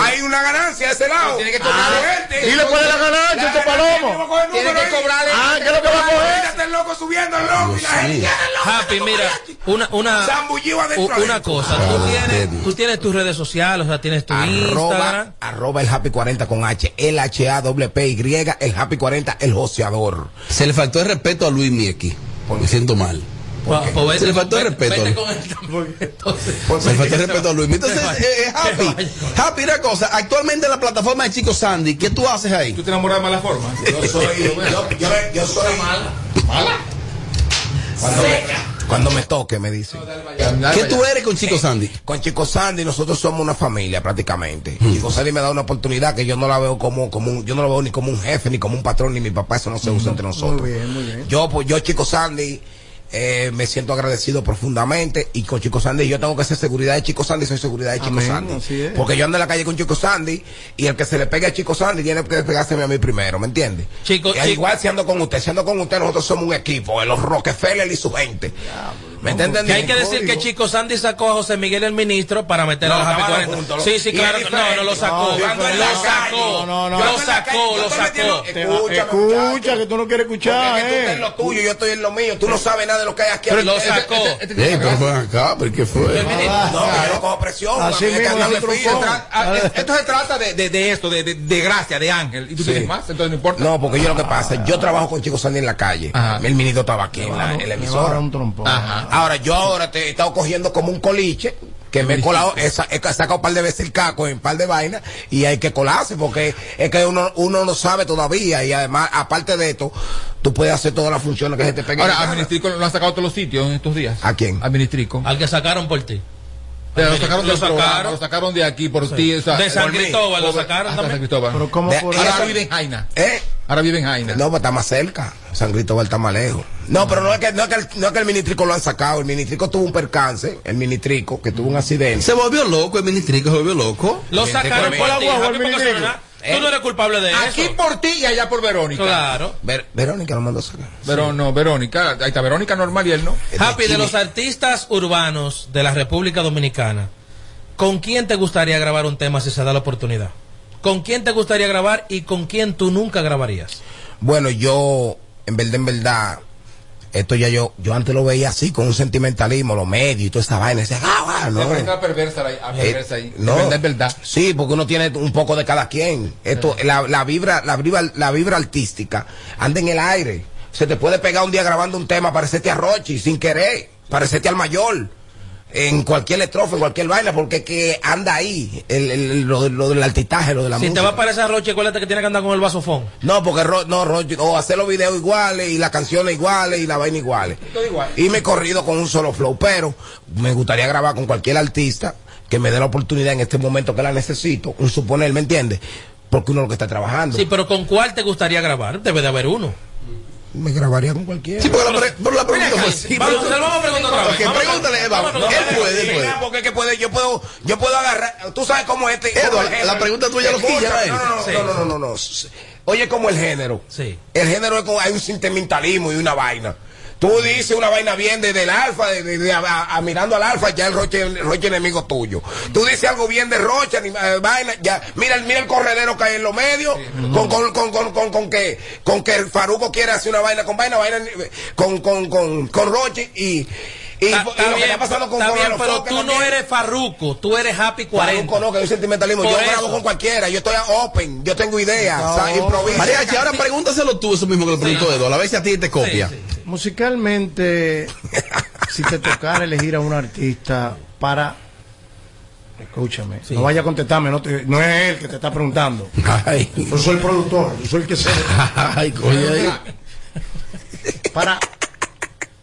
Hay una ganancia de ese lado. Tiene que cobrar gente. Dile cuál es la ganancia, este palomo. Tiene que cobrarle. Ah, ¿qué es lo que va a coger? El loco subiendo el loco y la gente quiere el loco. Happy, mira, una, una, una cosa, tú tienes, tú tienes tus redes sociales, o sea, tienes tu Arroba, Instagram. arroba el Happy 40 con H, el H A W P Y, el Happy 40, el joseador. Se le faltó el respeto a Luis Mieki. Me siento mal. Vete Se le faltó el vete- respeto. Se le faltó el respeto a Luis. Entonces, eh, eh, Happy, Happy, una cosa. Actualmente en la plataforma de Chico Sandy, ¿qué tú haces ahí? Tú te enamoras de mala forma. Yo soy, yo, yo, yo soy mala. Cuando, cuando me toque, me dicen. ¿Qué tú eres con Chico Sandy? Con Chico Sandy nosotros somos una familia prácticamente. Chico Sandy me da una oportunidad que yo no la veo como, como un, yo no lo veo ni como un jefe, ni como un patrón, ni mi papá, eso no se usa entre nosotros. Muy bien, muy bien. Yo, pues, yo, Chico Sandy, eh, me siento agradecido profundamente y con Chico Sandy yo tengo que ser seguridad de Chico Sandy, soy seguridad de Chico Amén, Sandy. Porque yo ando en la calle con Chico Sandy y el que se le pegue a Chico Sandy tiene que pegárseme a mí primero, ¿me entiendes? Chico- Y Chico- igual si ando con usted, si ando con usted, nosotros somos un equipo, de los Rockefeller y su gente. ¿Me está Que hay que decir que Chico Sandy sacó a José Miguel el ministro para meter No, a los Happy estaban 40. juntos, Sí, sí, claro. No, no lo sacó. No, Lo sacó. No, no, Lo sacó, lo sacó. Escucha, que tú no quieres escuchar, Porque es que tú estás eh. en lo tuyo, yo estoy en lo mío. Tú no sabes nada de lo que hay aquí. Pero lo Este- sacó. este- este- pero fue acá, ¿pero qué fue? No, que yo no cojo presión. Ah, es- Esto se trata de, de, de esto, de, gracia, de ángel. ¿Y tú tienes más? Entonces no importa. No, porque yo lo que pasa, yo trabajo con Chico Sandy en la calle. Ajá. El ministro estaba aquí en la, emisora. un trompón. Ajá. Ahora, yo ahora te he estado cogiendo como un coliche, que me he colado, he, sa- he sacado un par de veces el caco en un par de vainas, y hay que colarse, porque es que uno, uno no sabe todavía, y además, aparte de esto, tú puedes hacer todas las funciones que se te peguen. Ahora, en la a gana. Ministrico lo han sacado a todos los sitios en estos días. ¿A quién? A Ministrico. Al que sacaron por ti. Pero lo sacaron, Lo del programa, sacaron. lo sacaron de aquí por ti. o sea, De San. Cristóbal lo sacaron San también. Cristóbal. Pero ¿cómo De- por Ahora ahora- vive en Jaina. ¿Eh? Ahora vive en Jaina. No, pues está más cerca. San Cristóbal está más lejos. No, pero no es que, no es que, el, no es que el ministrico lo han sacado. El ministrico tuvo un percance, el ministrico, que tuvo un accidente. Se volvió loco, el ministrico se volvió loco. Lo sacaron por la guagua, el Tú no eres culpable de Aquí eso. por ti y allá por Verónica. Claro. Ver- Verónica lo mandó a sacar. Pero no, Verónica. Ahí está Verónica normal y él no. Happy, de los artistas urbanos de la República Dominicana, ¿con quién te gustaría grabar un tema si se da la oportunidad? ¿Con quién te gustaría grabar y con quién tú nunca grabarías? Bueno, yo, en verdad, en verdad, esto ya yo, yo antes lo veía así, con un sentimentalismo, lo medio y toda esa vaina. decía, ah, ah, no. Está perversa ah, perversa ahí. Eh, no. Es verdad. Sí, porque uno tiene un poco de cada quien. Esto, la, la vibra, la vibra, la vibra artística anda en el aire. Se te puede pegar un día grabando un tema, parecerte a Rochi sin querer, parecerte al mayor. En cualquier estrofa, en cualquier vaina, porque que anda ahí, el, el- lo, de- lo del altitaje, lo de la Si música. te va a parecer a Roche, acuérdate que tiene que andar con el vasofón. No, porque Ro- no, Rochi, o hacer los videos iguales y las canciones iguales y la vaina iguales. Todo igual. Y me he corrido con un solo flow, pero me gustaría grabar con cualquier artista que me dé la oportunidad en este momento que la necesito, un suponer, ¿me entiendes? Porque uno es lo que está trabajando. Sí, pero ¿con cuál te gustaría grabar? Debe de haber uno. Me grabaría con cualquiera. Sí, porque la, pre- pero la pregunta fue sí, Vamos, pero- vamos a preguntar otra vez. Ok, Vamos a- pregúntale, Eva. vamos a- Él puede, él puede. porque que puede, yo puedo, yo puedo agarrar, tú sabes cómo este. Edward, la pregunta tuya lo quilla, él. No, no, no, Sí. no, no, no, no, no. Oye, como el género. Sí. El género es como, hay un sentimentalismo y una vaina. Tú dices una vaina bien desde el alfa, de, de- de- a, a- mirando al alfa, ya el Roche, el Roche enemigo tuyo. Tú dices algo bien de Roche, ni- eh, vaina, ya, mira, el- mira el corredero que hay en los medios, con, con, con, con, con, con que, con que el Faruco quiere hacer una vaina con vaina, vaina, eh, con, con, con, con Roche y, y, lo que bien, está pasando con, está bien, los pero tú no eres Farruco, tú eres Happy 40. Faruco no, que hay un sentimentalismo. Por yo eso. grabo con cualquiera, yo estoy open, yo tengo ideas, o sea, improviso. Mariachi, ahora pregúntaselo tú eso mismo que lo preguntó Edo, a ver si a ti te copia. Sí, sí, sí. Musicalmente, si te tocara elegir a un artista para. Escúchame, no vaya a contestarme, no, te- no es él que te está preguntando. Ay, Yo soy el productor, yo soy el que sé. ay, coño. Para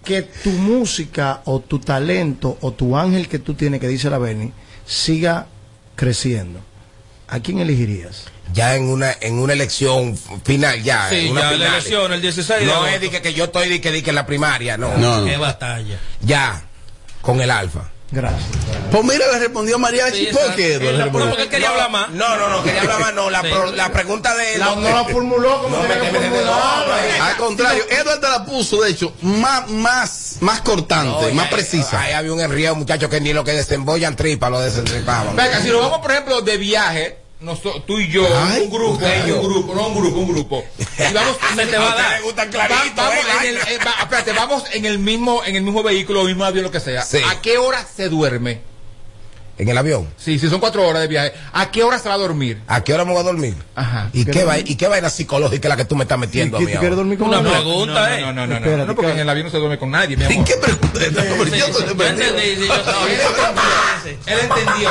que tu música o tu talento o tu ángel que tú tienes, que dice la Bernie, siga creciendo. ¿A quién elegirías? Ya en una en una elección final ya Sí, en una ya la elección, el 16 de no es de que, que yo estoy de que, de que en la primaria no, No, Qué no. batalla. ya con el alfa Gracias. Pues mira, le respondió Mariachi. Sí, le No, respondió? porque él quería hablar más. no no no quería hablar más no la, Sí. pro- la pregunta de La- no la formuló como No, que me- no, Al contrario, Edward te la puso, de hecho, más, más, más cortante, más precisa. ahí había un enrío muchachos que ni lo que desembollan tripa lo desentripaban Venga, si nos vamos, por ejemplo, de viaje, noso- tú y yo, Ay, un grupo, un grupo, no un grupo, un grupo. Y vamos, Se te va a dar. Va- vamos, eh, en el, eh, va- espérate, vamos en el mismo, en el mismo vehículo, mismo avión, lo que sea. Sí. ¿A qué hora se duerme? En el avión Sí, si son cuatro horas de viaje, ¿a qué hora se va a dormir? ¿a qué hora me voy a dormir? Ajá. ¿Y qué, va, ¿Y qué vaina psicológica es la que tú me estás metiendo a ¿Y mí ahora? dormir con Una pregunta, ¿eh? No, no, no, no, Espérate, no, porque en el avión no se duerme con nadie, mi ¿En qué pregunta? Yo Sí, te sí, yo entendí, sí, yo Él entendió. Él entendió.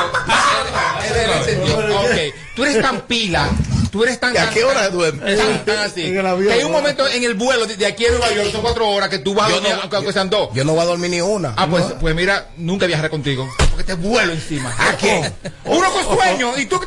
Él entendió. Ok. Tú eres tan pila. Tú eres tan. ¿Y a qué hora se duerme? Tan, tan así. En el avión, Que hay un momento en el vuelo de, de aquí a Nueva York, son cuatro horas, que tú vas a Yo dormir, no- aunque, aunque sean dos. yo no voy a dormir ni una Ah, pues, pues mira, nunca viajaré contigo. Porque que te vuelo encima. ¿A quién? Uno con sueño y tú.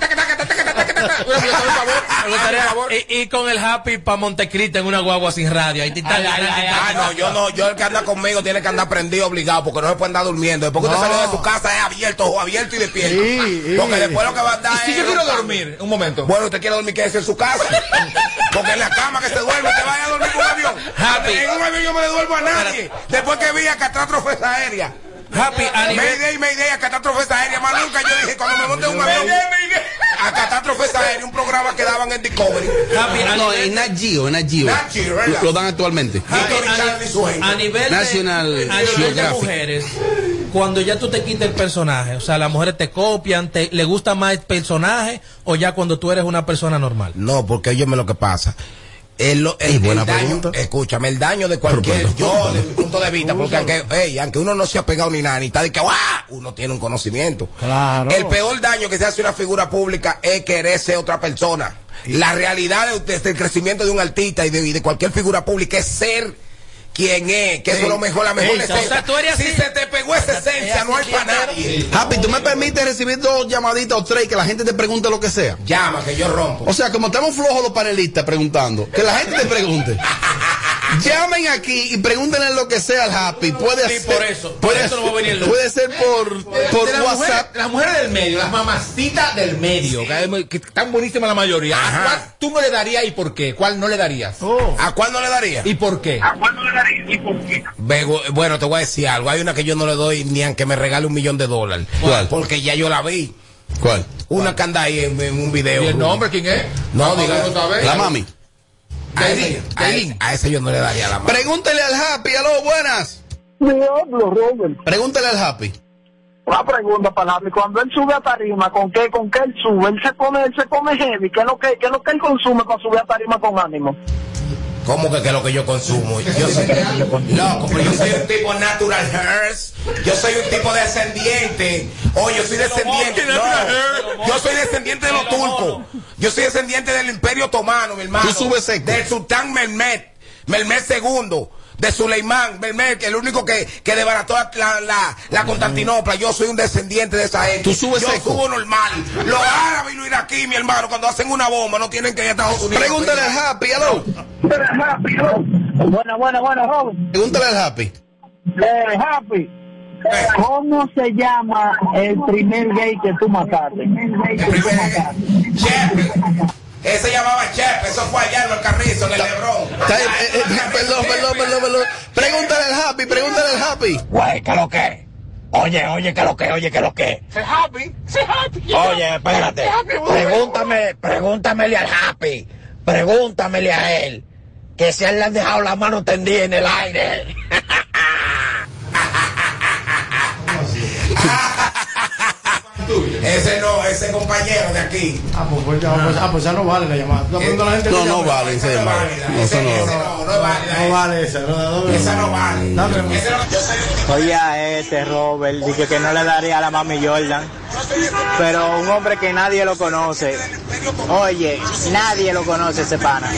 gustaría- y, con el happy para Montecristo en una guagua sin radio. Ahí Ah, no, yo no, yo el que anda conmigo tiene que andar prendido obligado porque no se puede andar durmiendo. Después que usted salió de su casa es abierto, ojo abierto y despierto. Porque después lo que va a dar ¿Y si es yo quiero dormir? Un momento. Bueno, usted quiere dormir, quédese en su casa. Porque en la cama que se duerme, te vaya a dormir con un avión. En un avión yo me duermo a nadie. Después que vi a catástrofes aéreas. Happy, a nivel- Mayday, Mayday, a catástrofes aéreas. Más nunca yo dije, cuando me monté en un avión, a catástrofes aéreas, un programa que daban en Discovery. No, en Nat Geo, en Nat Geo. Nat. Lo, lo dan actualmente. a nivel de, National a nivel de mujeres, cuando ya tú te quitas el personaje, o sea, las mujeres te copian, te, le gusta más el personaje o ya cuando tú eres una persona normal. No, porque óyeme lo que pasa. El, el- Ey, buena el daño, escúchame, el daño de cualquier, yo, desde mi punto de vista, porque aunque, ey, aunque uno no se ha pegado ni nada, ni está de que, ¡guau! uno tiene un conocimiento. Claro. El peor daño que se hace a una figura pública es querer ser otra persona. La realidad de- desde el crecimiento de un artista y de, y de cualquier figura pública es ser quien es, que eso es lo mejor, la mejor esencia. o sea, tú eres si así. se te pegó esa esencia, no hay para nadie. Happy, ¿tú me permites recibir dos llamaditas o tres que la gente te pregunte lo que sea? Llama, que yo rompo. O sea, como estamos flojos los panelistas preguntando, que la gente te pregunte. Llamen aquí y pregúntenle lo que sea al Happy. Puede Sí, ser, por eso, por puede, eso no va a venir el puede ser por, WhatsApp. las mujeres del medio, las mamacitas del medio, que, están buenísimas la mayoría. ¿A cuál tú no le darías y por qué? ¿Cuál no le darías? ¿A cuál no le daría? ¿Y por qué? Bego- Bueno, te voy a decir algo. Hay una que yo no le doy ni aunque me regale un millón de dólares. ¿Cuál? Porque ya yo la vi. ¿Cuál? Una que anda ahí en, en un video. ¿Y el nombre quién es? No, diga. La mami. A ese, a ese- a ese yo no le daría la mano. Pregúntele al Happy, aló, buenas. Diablo, Robert. Pregúntele al Happy. Una pregunta para Javi. Cuando él sube a tarima, ¿con qué, con qué él sube? Él se pone, él se pone heavy. ¿Qué es lo que, qué es lo que él consume para subir a tarima con ánimo? ¿Cómo que, que es lo que yo consumo? Yo soy, loco, pero yo soy un tipo natural hairs. Yo soy un tipo descendiente. Oye, yo soy descendiente. No, yo soy descendiente de los turcos. Yo soy descendiente del Imperio Otomano, mi hermano. Tú subes. Del sultán Mehmet. Mehmet II. De Suleimán, Mehmet, el único que, que desbarató la, la, la Constantinopla. Yo soy un descendiente de esa gente. Tú subes yo seco. subo normal. Los árabes y los iraquíes, mi hermano, cuando hacen una bomba, no tienen que ir a Estados Unidos. Pregúntale al Happy, aló. Buena, buena, buena, Robert. Pregúntale al Happy. Eh, Happy. ¿Cómo se llama el primer gay que tú mataste? Chepe. Ese llamaba Chepe, eso fue allá en el Carrizo, en el Lebrón. Está- eh, eh, perdón, perdón, perdón, perdón. Pregúntale al Happy, pregúntale al Happy. Güey, ¿qué lo que? Oye, oye, ¿qué lo que? Oye, ¿qué lo que? happy, happy. Oye, espérate. Pregúntame, pregúntamele al Happy. Pregúntamele a él. Que si a él le han dejado la mano tendida en el aire. Ese no, ese compañero de aquí. Ah, pues, pues, ya, pues, ah, pues ya no vale la llamada. La gente No, no vale, ese no. No, eso no. No, no vale esa. No, Esa vale. Ese Oye a este Robert, dije que no le daría a la mami Jordan, pero un hombre que nadie lo conoce. Oye, nadie lo conoce ese pana.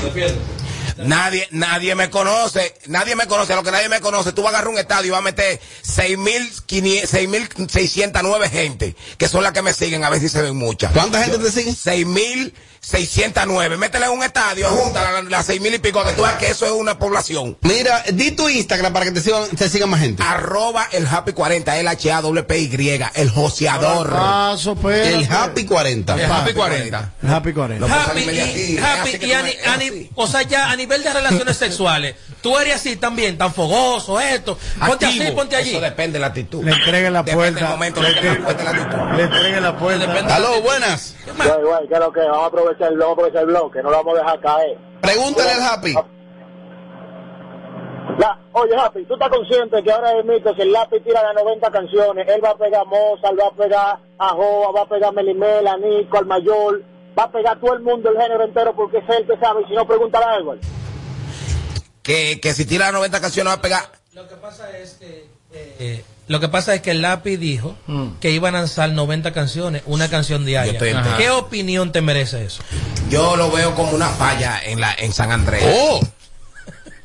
Nadie, nadie me conoce, nadie me conoce, lo que nadie me conoce, tú vas a agarrar un estadio y vas a meter 6.500 6.609 gente, que son las que me siguen, a ver si se ven muchas. ¿Cuánta gente te sigue? 6.609, métele en un estadio, junta las las 6.000 y pico, que tú veas que eso es una población. Mira, di tu Instagram para que te sigan, te sigan más gente. Arroba el Happy 40, el h a w p y el joseador. Espérate. El Happy 40. El Happy 40. El Happy 40. Happy, y, happy, y o sea, ya a nivel de relaciones sexuales, tú eres así también, tan fogoso, esto. Ponte así, ponte allí. Eso depende de la actitud. Le entreguen la Depende del puerta. momento, Le de la entreguen- puerta de la actitud. le entreguen la puerta. Aló, buenas. Güey, güey, ¿qué es lo que? Vamos a aprovechar, vamos a aprovechar el bloque, no lo vamos a dejar caer. Pregúntale al Happy. La- oye, Happy, ¿tú estás consciente que ahora mismo si el lápiz tira las 90 canciones, él va a pegar a Mozart, va a pegar a Joa, va a pegar a Melimel, a Nico, al Mayor, va a pegar a todo el mundo, el género entero, porque es él que sabe, y si no, pregúntale a Edward. Que, que si tira 90 canciones va a pegar. Lo que pasa es que eh, lo que pasa es que el lápiz dijo que iban a lanzar 90 canciones, una canción diaria. ¿Qué opinión te merece eso? Yo lo veo como una falla en la en San Andrés. Oh.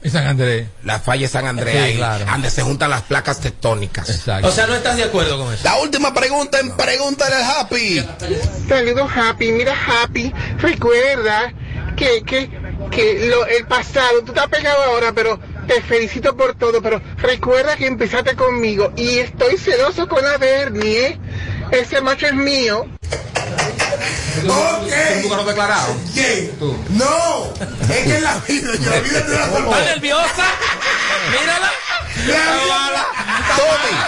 En San Andrés. La falla de San Andrés, Sí, ahí, claro. donde se juntan las placas tectónicas. Exacto. O sea, no estás de acuerdo con eso. La última pregunta en Pregúntale al Happy. Saludos, Happy. Mira, Happy, recuerda que, que, que lo, el pasado, tú estás pegado ahora, pero te felicito por todo, pero recuerda que empezaste conmigo y estoy celoso con la Bernie, ¿eh? Ese macho es mío. Ok. ¿Tú no declarado? ¿Quién? No, es que en la vida, yo la vida te la ¿Está nerviosa? Mírala.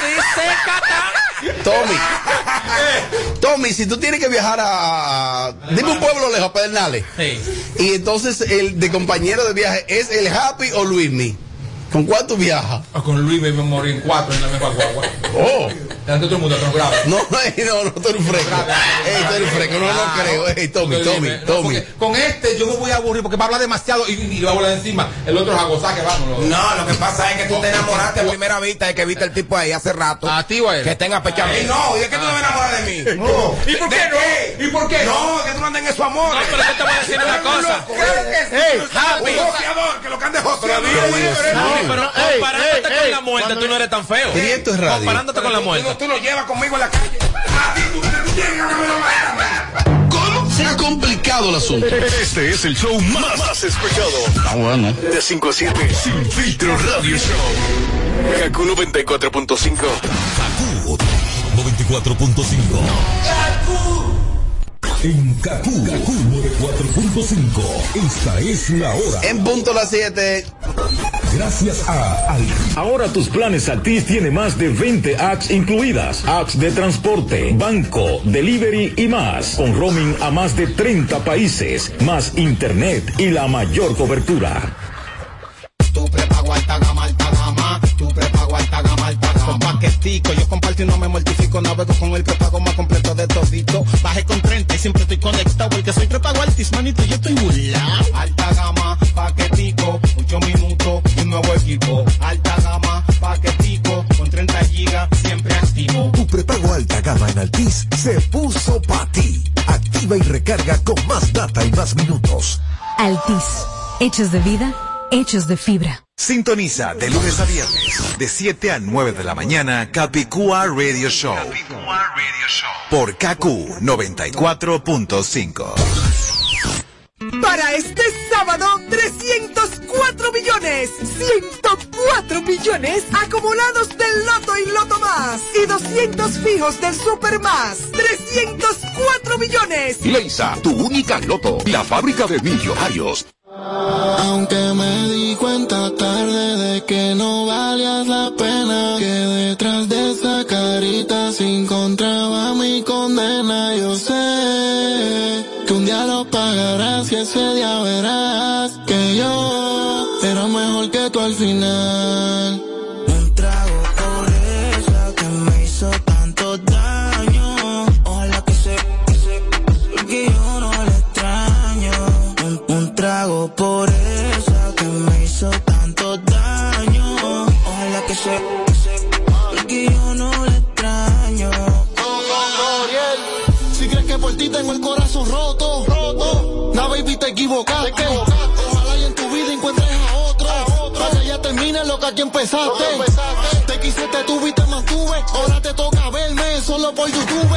Dice Catán. Tommy. Tommy, si tú tienes que viajar a. Dime un pueblo lejos, Pedernales. Y entonces el de compañero de viaje es el Happy o Luismi. ¿Con cuál tú viajas? Ah, Con Luis me morí en cuatro en la misma guagua. Oh. Delante de todo el mundo, no grave. No, no, no, tú eres un fresco. Ey, tú eres un fresco, no, no creo. Ey, Tommy, Tommy, no, Tommy. Con este yo me voy a aburrir porque va a hablar demasiado y, y va a volar encima. El otro es a gozar que vamos. No, lo que pasa es que tú te enamoraste a primera vista y que viste el tipo ahí hace rato. ¿A ti él? Que tenga pecho a mí. No, ¿y es que tú te vas a enamorar de mí? No. ¿Y por qué ¿De no? qué? ¿Y por qué no? No, es que tú no andas en esos amores. No, pero yo te voy a decir una cosa. Claro que sí. Happy. que lo joseando. No, pero Ey, comparándote ey, con ey. la muerte, tú no eres tan feo. Y esto es radio. Comparándote con la Tú, muerte. no- tú lo llevas conmigo en la calle. Tú, tú ¿Cómo? Se ha complicado el asunto. Este es el show más, más escuchado. Ah, bueno. De 5 a 7. Sin filtro radio show. Kaku 94.5. Kaku 94.5. En Kaku, Kaku 94.5. Esta es la hora. En punto las 7. Gracias a Al. Ahora tus planes Altis tiene más de 20 apps incluidas. Apps de transporte, banco, delivery y más. Con roaming a más de 30 países, más internet y la mayor cobertura. Paquetico, yo comparto y no me mortifico. Navego con el prepago más completo de todito. Bajé con 30 y siempre estoy conectado. Porque soy prepago altis, manito, yo estoy burlao. Alta gama, paquetico, 8 minutos y un nuevo equipo. Alta gama, paquetico, con 30 gigas, siempre activo. Tu prepago alta gama en Altis se puso para ti. Activa y recarga con más data y más minutos. Altis. Hechos de vida, hechos de fibra. Sintoniza de lunes a viernes, de 7 a 9 de la mañana, Capicúa Radio Show. Por KQ 94.5. Para este sábado, 304 millones, 104 millones acumulados del Loto y Loto Más y 200 fijos del Super Más, 304 millones. Leisa, tu única loto. La fábrica de millonarios. Aunque me di cuenta tarde de que no valías la pena, que detrás de esa carita se encontraba mi condena. Yo sé que un día lo pagarás y ese día verás que yo era mejor que tú al final. Te equivocaste. Ojalá y en tu vida encuentres a otro. Para que ya termine lo que aquí empezaste. Te quise, te tuve y te mantuve. Ahora te toca verme solo por YouTube.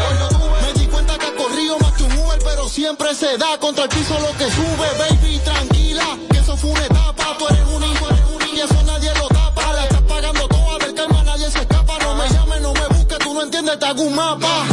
Me di cuenta que has corrido más que un Uber, pero siempre se da contra el piso lo que sube. Baby, tranquila, que eso fue una etapa. Tú eres un hijo, eres un y eso nadie lo tapa. La estás pagando toda del calma, nadie se escapa. No me llames, no me busques, tú no entiendes, te hago un mapa.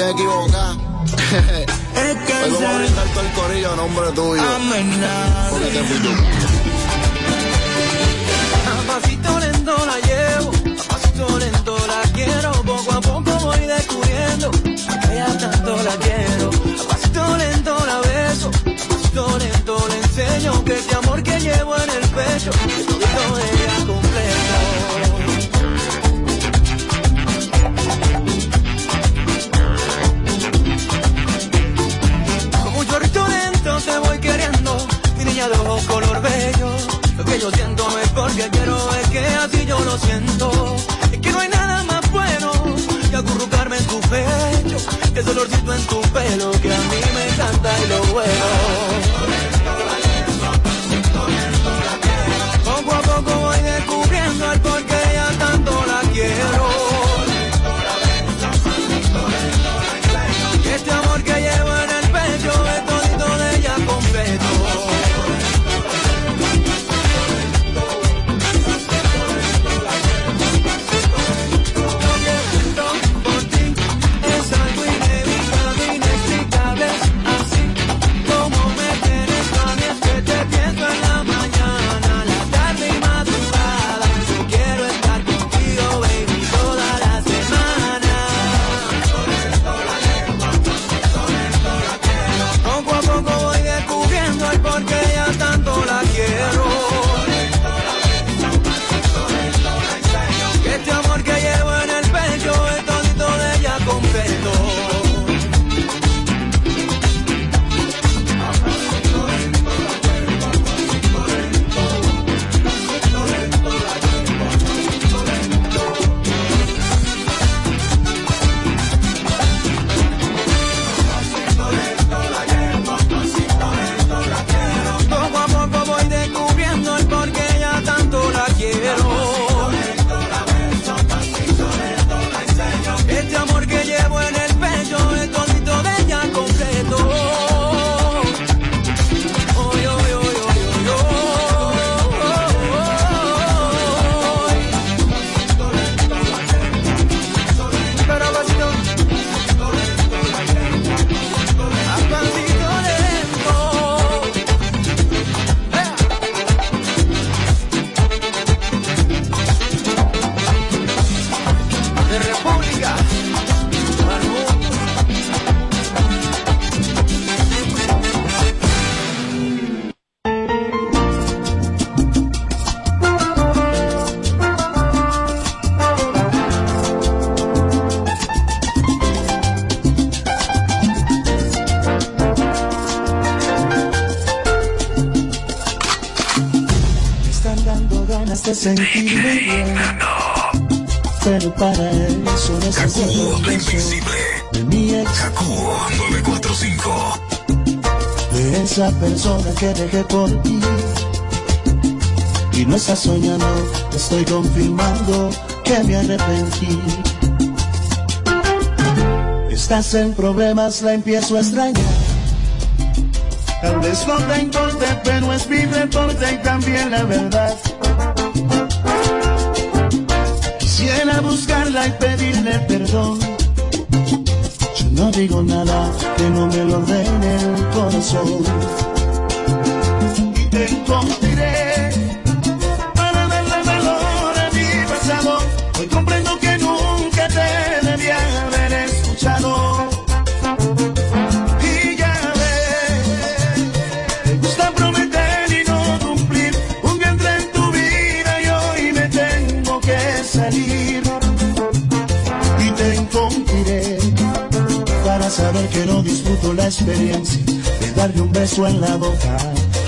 tienes es que Hoy vamos a brindar todo el corillo a nombre tuyo. Porque te fui. A pasito lento la llevo, a pasito lento la quiero. Poco a poco voy descubriendo que ya tanto la quiero. A pasito lento la beso, a pasito lento le enseño que este amor que llevo en el pecho, todo es de ojos color bello. Lo que yo siento no es porque quiero, es que así yo lo siento. Es que no hay nada más bueno que acurrucarme en tu pecho, que ese olorcito en tu pelo que a mí me encanta y lo bueno. vez en problemas la empiezo a extrañar. Tal vez no te importe, pero es mi reporte y también la verdad. Quisiera buscarla y pedirle perdón. Yo no digo nada que no me lo ordene el corazón. beso boca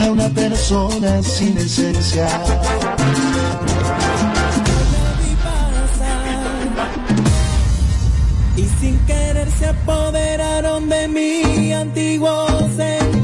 a una persona sin esencia. Y sin querer se apoderaron de mi antiguo ser.